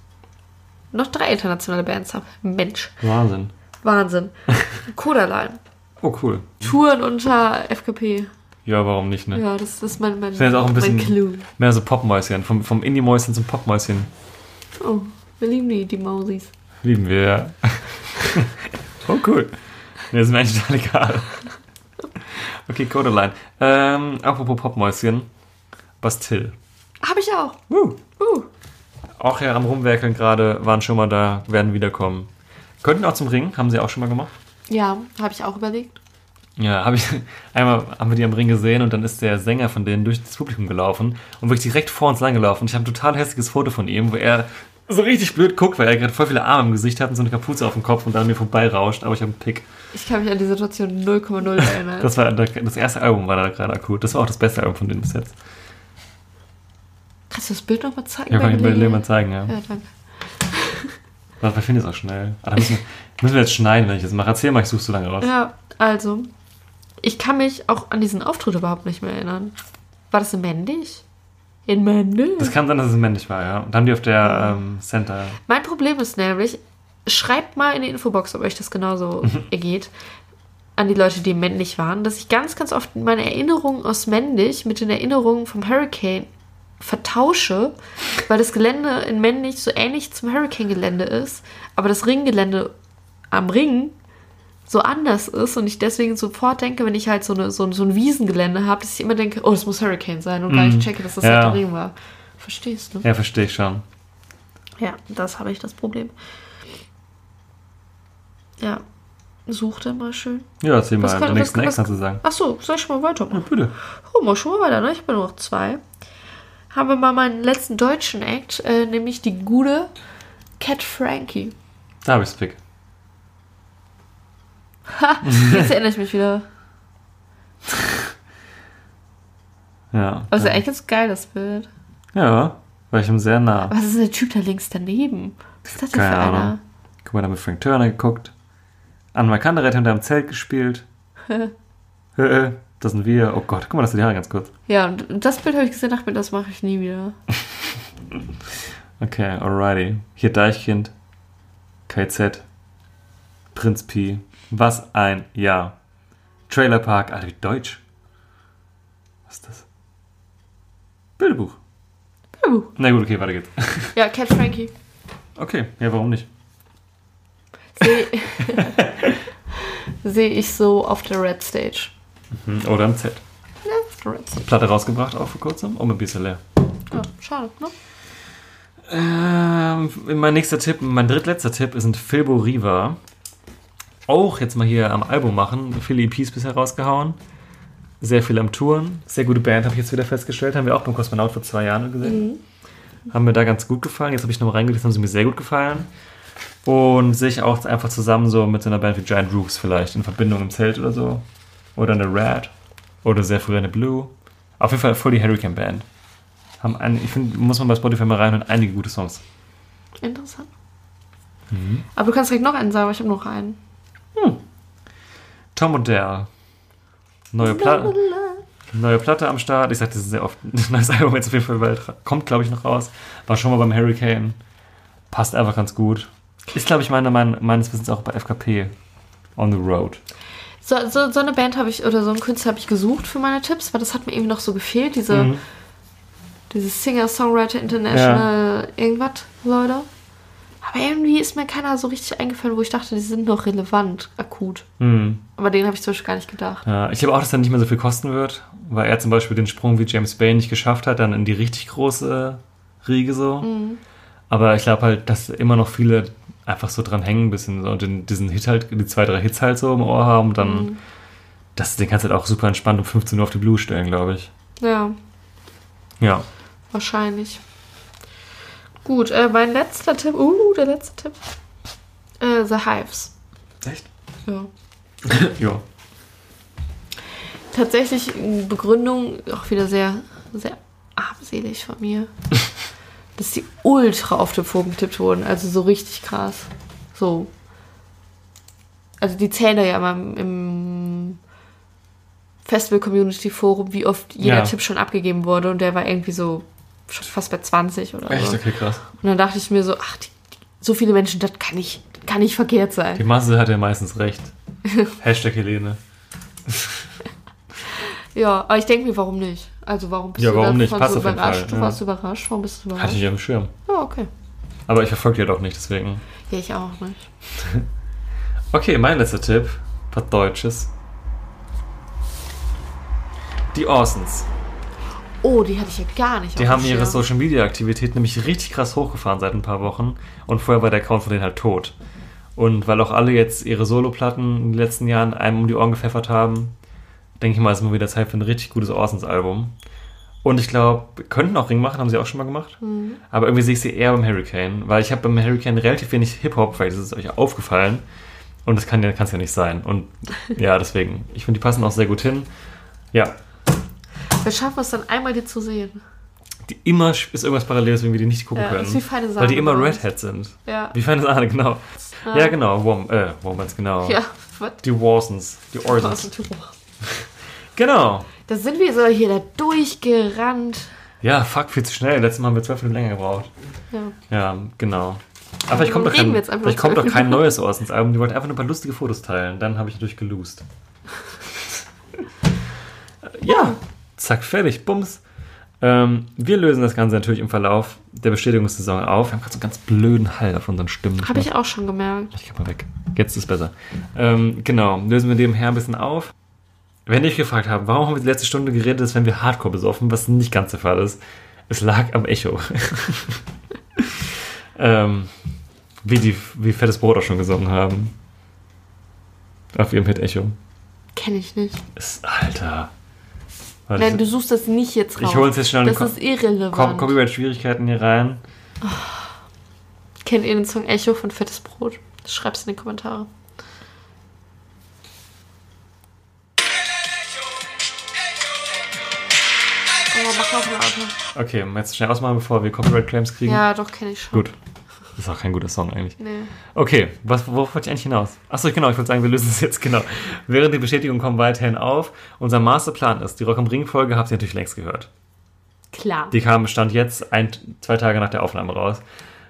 noch drei internationale Bands habe. Mensch, Wahnsinn. Wahnsinn. [laughs] Kodaline. Oh, cool. Touren unter FKP. Ja, warum nicht, ne? Ja, das, das ist mein, mein, jetzt auch ein bisschen mein Clou. mehr so Popmäuschen. Vom, vom Indie-Mäuschen zum Popmäuschen. Oh, wir lieben die, die Mausis. Lieben wir, ja. [laughs] oh, cool. Ne, ist mir eigentlich total egal. Okay, Codeline. Ähm, apropos Popmäuschen. Bastille. Habe ich auch. Uh. Uh. Auch ja am Rumwerkeln gerade, waren schon mal da, werden wiederkommen. Könnten auch zum Ring, haben sie auch schon mal gemacht. Ja, habe ich auch überlegt. Ja, habe ich [laughs] einmal haben wir die am Ring gesehen und dann ist der Sänger von denen durch das Publikum gelaufen und wirklich direkt vor uns lang gelaufen. Und ich habe ein total hässliches Foto von ihm, wo er so richtig blöd guckt, weil er gerade voll viele Arme im Gesicht hat und so eine Kapuze auf dem Kopf und dann an mir vorbei rauscht, aber ich habe einen Pick. Ich kann mich an die Situation 0,0 erinnern. Das war das erste Album war da gerade akut. Das war auch das beste Album von denen bis jetzt. Kannst du das Bild nochmal zeigen? Ja, kann ich Gelegenheit? mal zeigen, ja. Ja, danke. Aber wir finden es auch schnell. Aber da müssen, wir, müssen wir jetzt schneiden, wenn ich das mache. Erzähl mal, ich suche so lange raus. Ja, also, ich kann mich auch an diesen Auftritt überhaupt nicht mehr erinnern. War das Mendig? In Mendig? Das kann sein, dass es männlich war, ja. Und dann haben die auf der ähm, Center. Mein Problem ist nämlich, schreibt mal in die Infobox, ob euch das genauso [laughs] ergeht, an die Leute, die männlich waren, dass ich ganz, ganz oft meine Erinnerungen aus männlich mit den Erinnerungen vom Hurricane vertausche, weil das Gelände in männlich so ähnlich zum Hurricane-Gelände ist, aber das Ringgelände am Ring so anders ist und ich deswegen sofort denke, wenn ich halt so, eine, so, ein- so ein Wiesengelände habe, dass ich immer denke, oh, das muss Hurricane sein und gar nicht checke, dass das Ja. halt der Ring war. Verstehst du? Ja, verstehe ich schon. Ja, das habe ich das Problem. Ja, such dann mal schön. Ja, erzähl mal kann- nächsten was- kannst du sagen. Ach so, soll ich schon mal weitermachen? Bitte. Oh, mal schon mal weiter, ne? Ich habe nur noch zwei. Haben wir mal meinen letzten deutschen Act, äh, nämlich die gute Cat Frankie. Da habe ich's Pick. Ha, jetzt erinnere ich mich wieder. [laughs] Ja. Aber ist ja ja. eigentlich ganz geil, das Bild. ja, war ich ihm sehr nah. Was ist denn der Typ da links daneben? Was ist das denn Keine für Ahnung. einer? Guck mal, da mit Frank Turner geguckt. Anna Kandereit hat hinter am Zelt gespielt. [laughs] Das sind wir. Oh Gott, guck mal, das sind die Haare ganz kurz. Ja, und das Bild habe ich gesehen, dachte mir, das mache ich nie wieder. [laughs] Okay, alrighty. Hier Deichkind. KZ. Prinz Pi. Was ein Jahr. Trailerpark. Alter, wie deutsch. Was ist das? Bilderbuch. Puh. Na gut, okay, weiter geht's. [laughs] Ja, Cat Frankie. Okay, ja, warum nicht? Sehe [laughs] ich so auf der Red Stage. Hm, Oder ein Z. Ja, Red Stage. Platte rausgebracht auch vor kurzem. Oh, ein bisschen leer. Ja, schade, ne? Ähm, mein nächster Tipp, mein drittletzter Tipp ist ein Filbo Riva. Auch jetzt mal hier am Album machen. Viele EPs bisher rausgehauen. Sehr viel am Touren. Sehr gute Band, habe ich jetzt wieder festgestellt. Haben wir auch beim Kosmonaut vor zwei Jahren gesehen. Haben mir da ganz gut gefallen. Jetzt habe ich nochmal reingelesen, haben sie mir sehr gut gefallen. Und sehe ich auch einfach zusammen so mit so einer Band wie Giant Rooks vielleicht in Verbindung im Zelt oder so. Oder eine Red. Oder sehr früh eine Blue. Auf jeden Fall voll die Hurricane Band. Haben ein, ich finde, muss man bei Spotify mal reinhören, einige gute Songs. Interessant. Mhm. Aber du kannst direkt noch einen sagen, aber ich habe noch einen. Tom und Dale. Neue Platte. Neue Platte am Start. Ich sag, das ist sehr oft [laughs] ein neues Album jetzt auf jeden Fall bald. Kommt, glaube ich, noch raus. War schon mal beim Hurricane. Passt einfach ganz gut. Ist, glaube ich, meine, mein, meines Wissens auch bei FKP. On the Road. So, so, so eine Band habe ich, oder so einen Künstler habe ich gesucht für meine Tipps, weil das hat mir eben noch so gefehlt, diese, Mhm. diese Singer-Songwriter International irgendwas, Leute. Aber irgendwie ist mir keiner so richtig eingefallen, wo ich dachte, die sind noch relevant, akut. Mhm. Aber den habe ich zum Beispiel gar nicht gedacht. Ja, ich glaube auch, dass er nicht mehr so viel kosten wird, weil er zum Beispiel den Sprung wie James Bay nicht geschafft hat, dann in die richtig große Riege so. Aber ich glaube halt, dass immer noch viele einfach so dran hängen ein bisschen so und den, diesen Hit halt, die zwei, drei Hits halt so im Ohr haben dann, das, den kannst du halt auch super entspannt um 15 Uhr auf die Blue stellen, glaube ich. Ja, Ja. wahrscheinlich. Gut, äh, mein letzter Tipp, uh, der letzte Tipp. Äh, The Hives. Echt? Ja. [laughs] ja. Tatsächlich Begründung auch wieder sehr, sehr armselig von mir. [laughs] dass die ultra auf den Vogel getippt wurden. Also so richtig krass. So. Also die zählen da ja immer im- im Festival-Community-Forum, wie oft jeder Ja. Tipp schon abgegeben wurde. Und der war irgendwie so schon fast bei 20 oder so. Okay, krass. Und dann dachte ich mir so, ach, die, so viele Menschen, das kann nicht, das kann nicht verkehrt sein. Die Masse hat ja meistens recht. [laughs] Hashtag Helene. Ja, aber ich denke mir, warum nicht? Also warum bist Ja, du warum nicht? Passt so auf jeden überrascht? Fall, Du ja. warst überrascht. Warum bist du Hatte überrascht? ich auf dem Schirm. Ja, okay. Aber ich verfolge ja doch nicht, deswegen. Ja, ich auch nicht. [laughs] Okay, mein letzter Tipp. Was Deutsches. Die Orsons. Oh, die hatte ich ja gar nicht. Die haben ihre. Social Media Aktivität nämlich richtig krass hochgefahren seit ein paar Wochen. Und vorher war der Account von denen halt tot. Und weil auch alle jetzt ihre Soloplatten in den letzten Jahren einem um die Ohren gepfeffert haben, denke ich mal, ist mal wieder Zeit für ein richtig gutes Orsons-Album. Und ich glaube, könnten auch Ring machen, haben sie auch schon mal gemacht. Mhm. Aber irgendwie sehe ich sie eher beim Hurricane, weil ich habe beim Hurricane relativ wenig Hip-Hop, vielleicht ist es euch aufgefallen. Und das kann ja, kann's ja nicht sein. Und [laughs] ja, deswegen. Ich finde, die passen auch sehr gut hin. Ja, Wir schaffen es dann einmal, die zu sehen. die immer ist irgendwas Paralleles, wenn wir die nicht gucken Ja, können. ist wie feine Sahne weil die immer uns. Redhead sind. Ja. Wie feine Sahne, genau. Ah. Ja, genau. Wom, äh, Wombats, genau. Ja, was? Die Warsons. Die Orsons. [laughs] Da Genau. sind wir so hier da durchgerannt. Ja, fuck, viel zu schnell. Letztes Mal haben wir zwölf Minuten länger gebraucht. Ja. Ja, genau. Aber vielleicht kommt, doch kein, vielleicht kommt doch kein neues Orsons-Album. Die wollten einfach nur ein paar lustige Fotos teilen. Dann habe ich natürlich geloost. [laughs] ja, zack, fertig, bums. Ähm, wir lösen das Ganze natürlich im Verlauf der Bestätigungssaison auf. Wir haben gerade so einen ganz blöden Hall auf unseren Stimmen. Habe ich auch schon gemerkt. Ich kann mal weg. Jetzt ist besser. Ähm, genau, lösen wir nebenher ein bisschen auf. Wenn ich gefragt habe, warum haben wir die letzte Stunde geredet, ist, wenn wir Hardcore besoffen, was nicht ganz der Fall ist. Es lag am Echo. [laughs] ähm, wie die, wie Fettes Brot auch schon gesungen haben. Auf ihrem Hit Echo. Kenne ich nicht. Ist, Alter. Warte, Nein, du suchst das nicht jetzt raus. Ich hol's jetzt schnell Das ist irrelevant. Komm, Copyright-Schwierigkeiten hier rein. Kennt ihr den Song Echo von Fettes Brot? Schreib's in die Kommentare. Oh, mach noch lauter. Okay, jetzt schnell ausmachen, bevor wir Copyright-Claims kriegen. Ja, doch, kenne ich schon. Gut. Ist auch kein guter Song eigentlich. Nee. Okay, was, worauf wollte ich eigentlich hinaus? Achso, genau, ich wollte sagen, wir lösen es jetzt genau. Während die Bestätigungen kommen weiterhin auf. Unser Masterplan ist, die Rock am Ring Folge habt ihr natürlich längst gehört. Klar. Die kam Stand jetzt ein, zwei Tage nach der Aufnahme raus.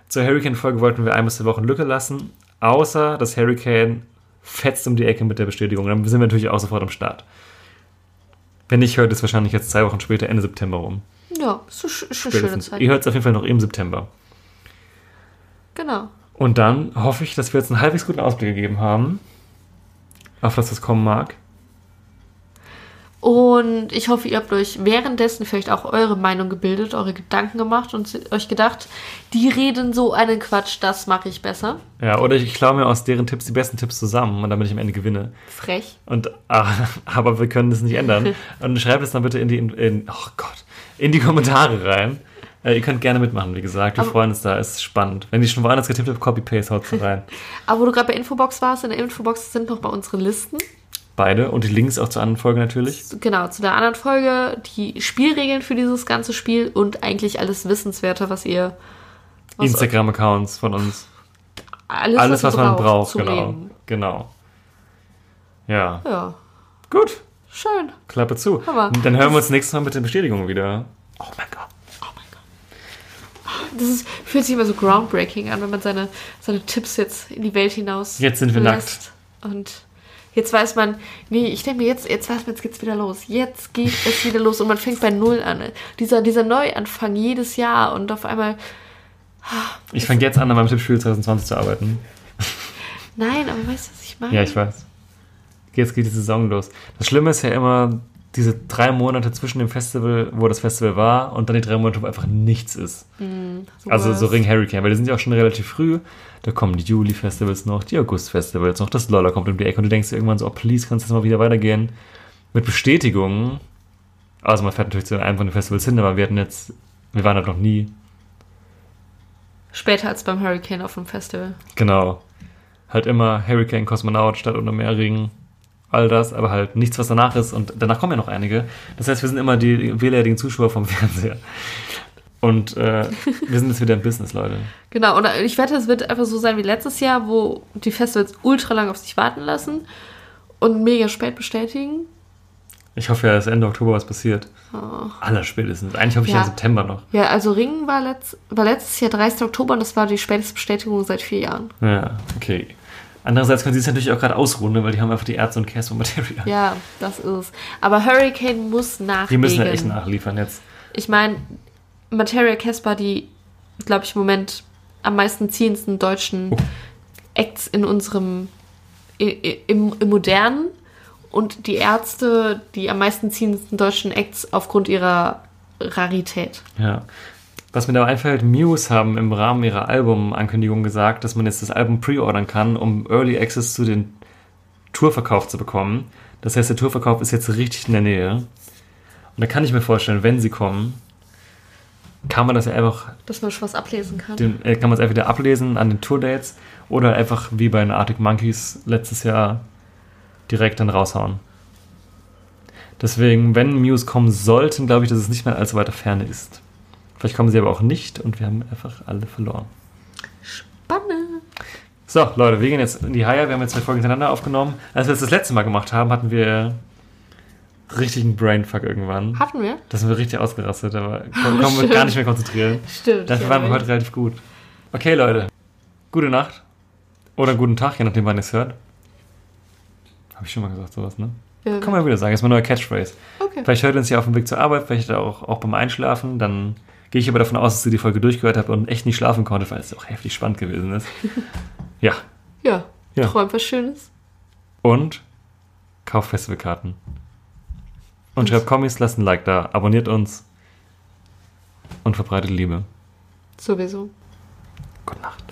Zur Hurricane-Folge wollten wir ein bis zwei Wochen Lücke lassen, außer das Hurricane fetzt um die Ecke mit der Bestätigung. Dann sind wir natürlich auch sofort am Start. Wenn nicht, hört es wahrscheinlich jetzt zwei Wochen später, Ende September rum. Ja, ist, eine sch- ist eine schöne. Zeit. Ihr hört es auf jeden Fall noch im September. Genau. Und dann hoffe ich, dass wir jetzt einen halbwegs guten Ausblick gegeben haben. auf das es kommen mag. Und ich hoffe, ihr habt euch währenddessen vielleicht auch eure Meinung gebildet, eure Gedanken gemacht und euch gedacht, die reden so einen Quatsch, das mache ich besser. Ja, oder ich klaue mir aus deren Tipps die besten Tipps zusammen und damit ich am Ende gewinne. Frech. Und, ah, [laughs] aber wir können das nicht ändern. [laughs] Und schreibt es dann bitte in die, in, in, oh Gott, in die Kommentare rein. Äh, ihr könnt gerne mitmachen, wie gesagt. Wir Aber- freuen uns da. Es ist spannend. Wenn ich schon woanders getippt habe, Copy-Paste haut rein. [laughs] Aber wo du gerade bei Infobox warst, in der Infobox sind noch bei unseren Listen. Beide und die Links auch zur anderen Folge natürlich. Genau, zu der anderen Folge, die Spielregeln für dieses ganze Spiel und eigentlich alles Wissenswerte, was ihr Instagram-Accounts von uns. alles, Alles, was ihr man braucht, zum genau. Leben. Genau. Ja, Ja, gut. schön. Klappe zu. Hammer. Dann hören wir uns nächstes Mal mit den Bestätigungen wieder. Oh mein Gott. Das ist, fühlt sich immer so groundbreaking an, wenn man seine, seine Tipps jetzt in die Welt hinaus Jetzt sind wir lässt. Und jetzt weiß man, nee, ich denke mir, jetzt, jetzt weiß man, jetzt geht's wieder los. Jetzt geht es wieder los und man fängt bei Null an. Dieser, dieser Neuanfang jedes Jahr und auf einmal, Ich fange jetzt an, an meinem Tippspiel 2020 zu arbeiten. nein, aber weißt du, was ich meine? Ja, ich weiß. Jetzt geht die Saison los. Das Schlimme ist ja immer diese drei Monate zwischen dem Festival, wo das Festival war, und dann die drei Monate, wo einfach nichts ist. Also so. Ring Hurricane, weil die sind ja auch schon relativ früh. Da kommen die Juli-Festivals noch, die August-Festivals noch, das Lolla kommt um die Ecke und du denkst dir irgendwann so, oh please, kannst du jetzt mal wieder weitergehen. Mit Bestätigungen. Also man fährt natürlich zu einem von den Festivals hin, aber wir hatten jetzt, wir waren halt noch nie. Später als beim Hurricane auf dem Festival. Genau. Halt immer Hurricane, Kosmonaut, Stadt unter Meerregen, all das, aber halt nichts, was danach ist. Und danach kommen ja noch einige. Das heißt, wir sind immer die wehleidigen Zuschauer vom [laughs] Fernseher. Und äh, wir sind jetzt wieder im Business, Leute. Genau, und ich wette, es wird einfach so sein wie letztes Jahr, wo die Festivals ultra lang auf sich warten lassen und mega spät bestätigen. Ich hoffe ja, dass Ende Oktober was passiert. Aller spätestens. Eigentlich hoffe ich ja. Ja. im September noch. Ja, also Ringen war, letzt, war letztes Jahr 30. Oktober und das war die späteste Bestätigung seit vier Jahren. Ja, okay. Andererseits können sie es natürlich auch gerade ausruhen, ne, weil die haben einfach die Ärzte und Casper Material. Ja, das ist es. Aber Hurricane muss nachlegen. Die müssen halt echt nachliefern jetzt. Ich meine, Materia Casper, die, glaube ich, im Moment am meisten ziehendsten deutschen Oh. Acts in unserem, im, im Modernen und die Ärzte, die am meisten ziehendsten deutschen Acts aufgrund ihrer Rarität. Ja. Was mir da einfällt, Muse haben im Rahmen ihrer Albumankündigung gesagt, dass man jetzt das Album pre-ordern kann, um Early Access zu den Tourverkauf zu bekommen. Das heißt, der Tourverkauf ist jetzt richtig in der Nähe. Und da kann ich mir vorstellen, wenn sie kommen, kann man das ja einfach, Dass man schon was ablesen kann. den, äh, kann man es entweder ablesen an den Tourdates oder einfach wie bei den Arctic Monkeys letztes Jahr direkt dann raushauen. Deswegen, wenn Muse kommen sollten, glaube ich, dass es nicht mehr allzu weiter Ferne ist. Vielleicht kommen sie aber auch nicht und wir haben einfach alle verloren. Spannend. So, Leute, wir gehen jetzt in die Haie. Wir haben jetzt zwei Folgen hintereinander aufgenommen. Als wir das das letzte Mal gemacht haben, hatten wir richtigen Brainfuck irgendwann. Hatten wir? Da sind wir richtig ausgerastet, aber [laughs] kommen wir gar nicht mehr konzentrieren. Stimmt. Dafür waren wir heute relativ gut. Okay, Leute. Gute Nacht. Oder guten Tag, je nachdem, wann ihr es hört. Habe ich schon mal gesagt, sowas, ne? Ja. Kann man wieder sagen. ist mein neuer Catchphrase. Okay. Vielleicht hört ihr uns ja auf dem Weg zur Arbeit, vielleicht auch, auch beim Einschlafen. Dann gehe ich aber davon aus, dass ihr die Folge durchgehört habt und echt nicht schlafen konntet, weil es auch heftig spannend gewesen ist. [laughs] Ja. Ja. Ja. Träumt was Schönes. Und kauft Festivalkarten. Und schreibt Kommis, lasst ein Like da, abonniert uns und verbreitet Liebe. Sowieso. Gute Nacht.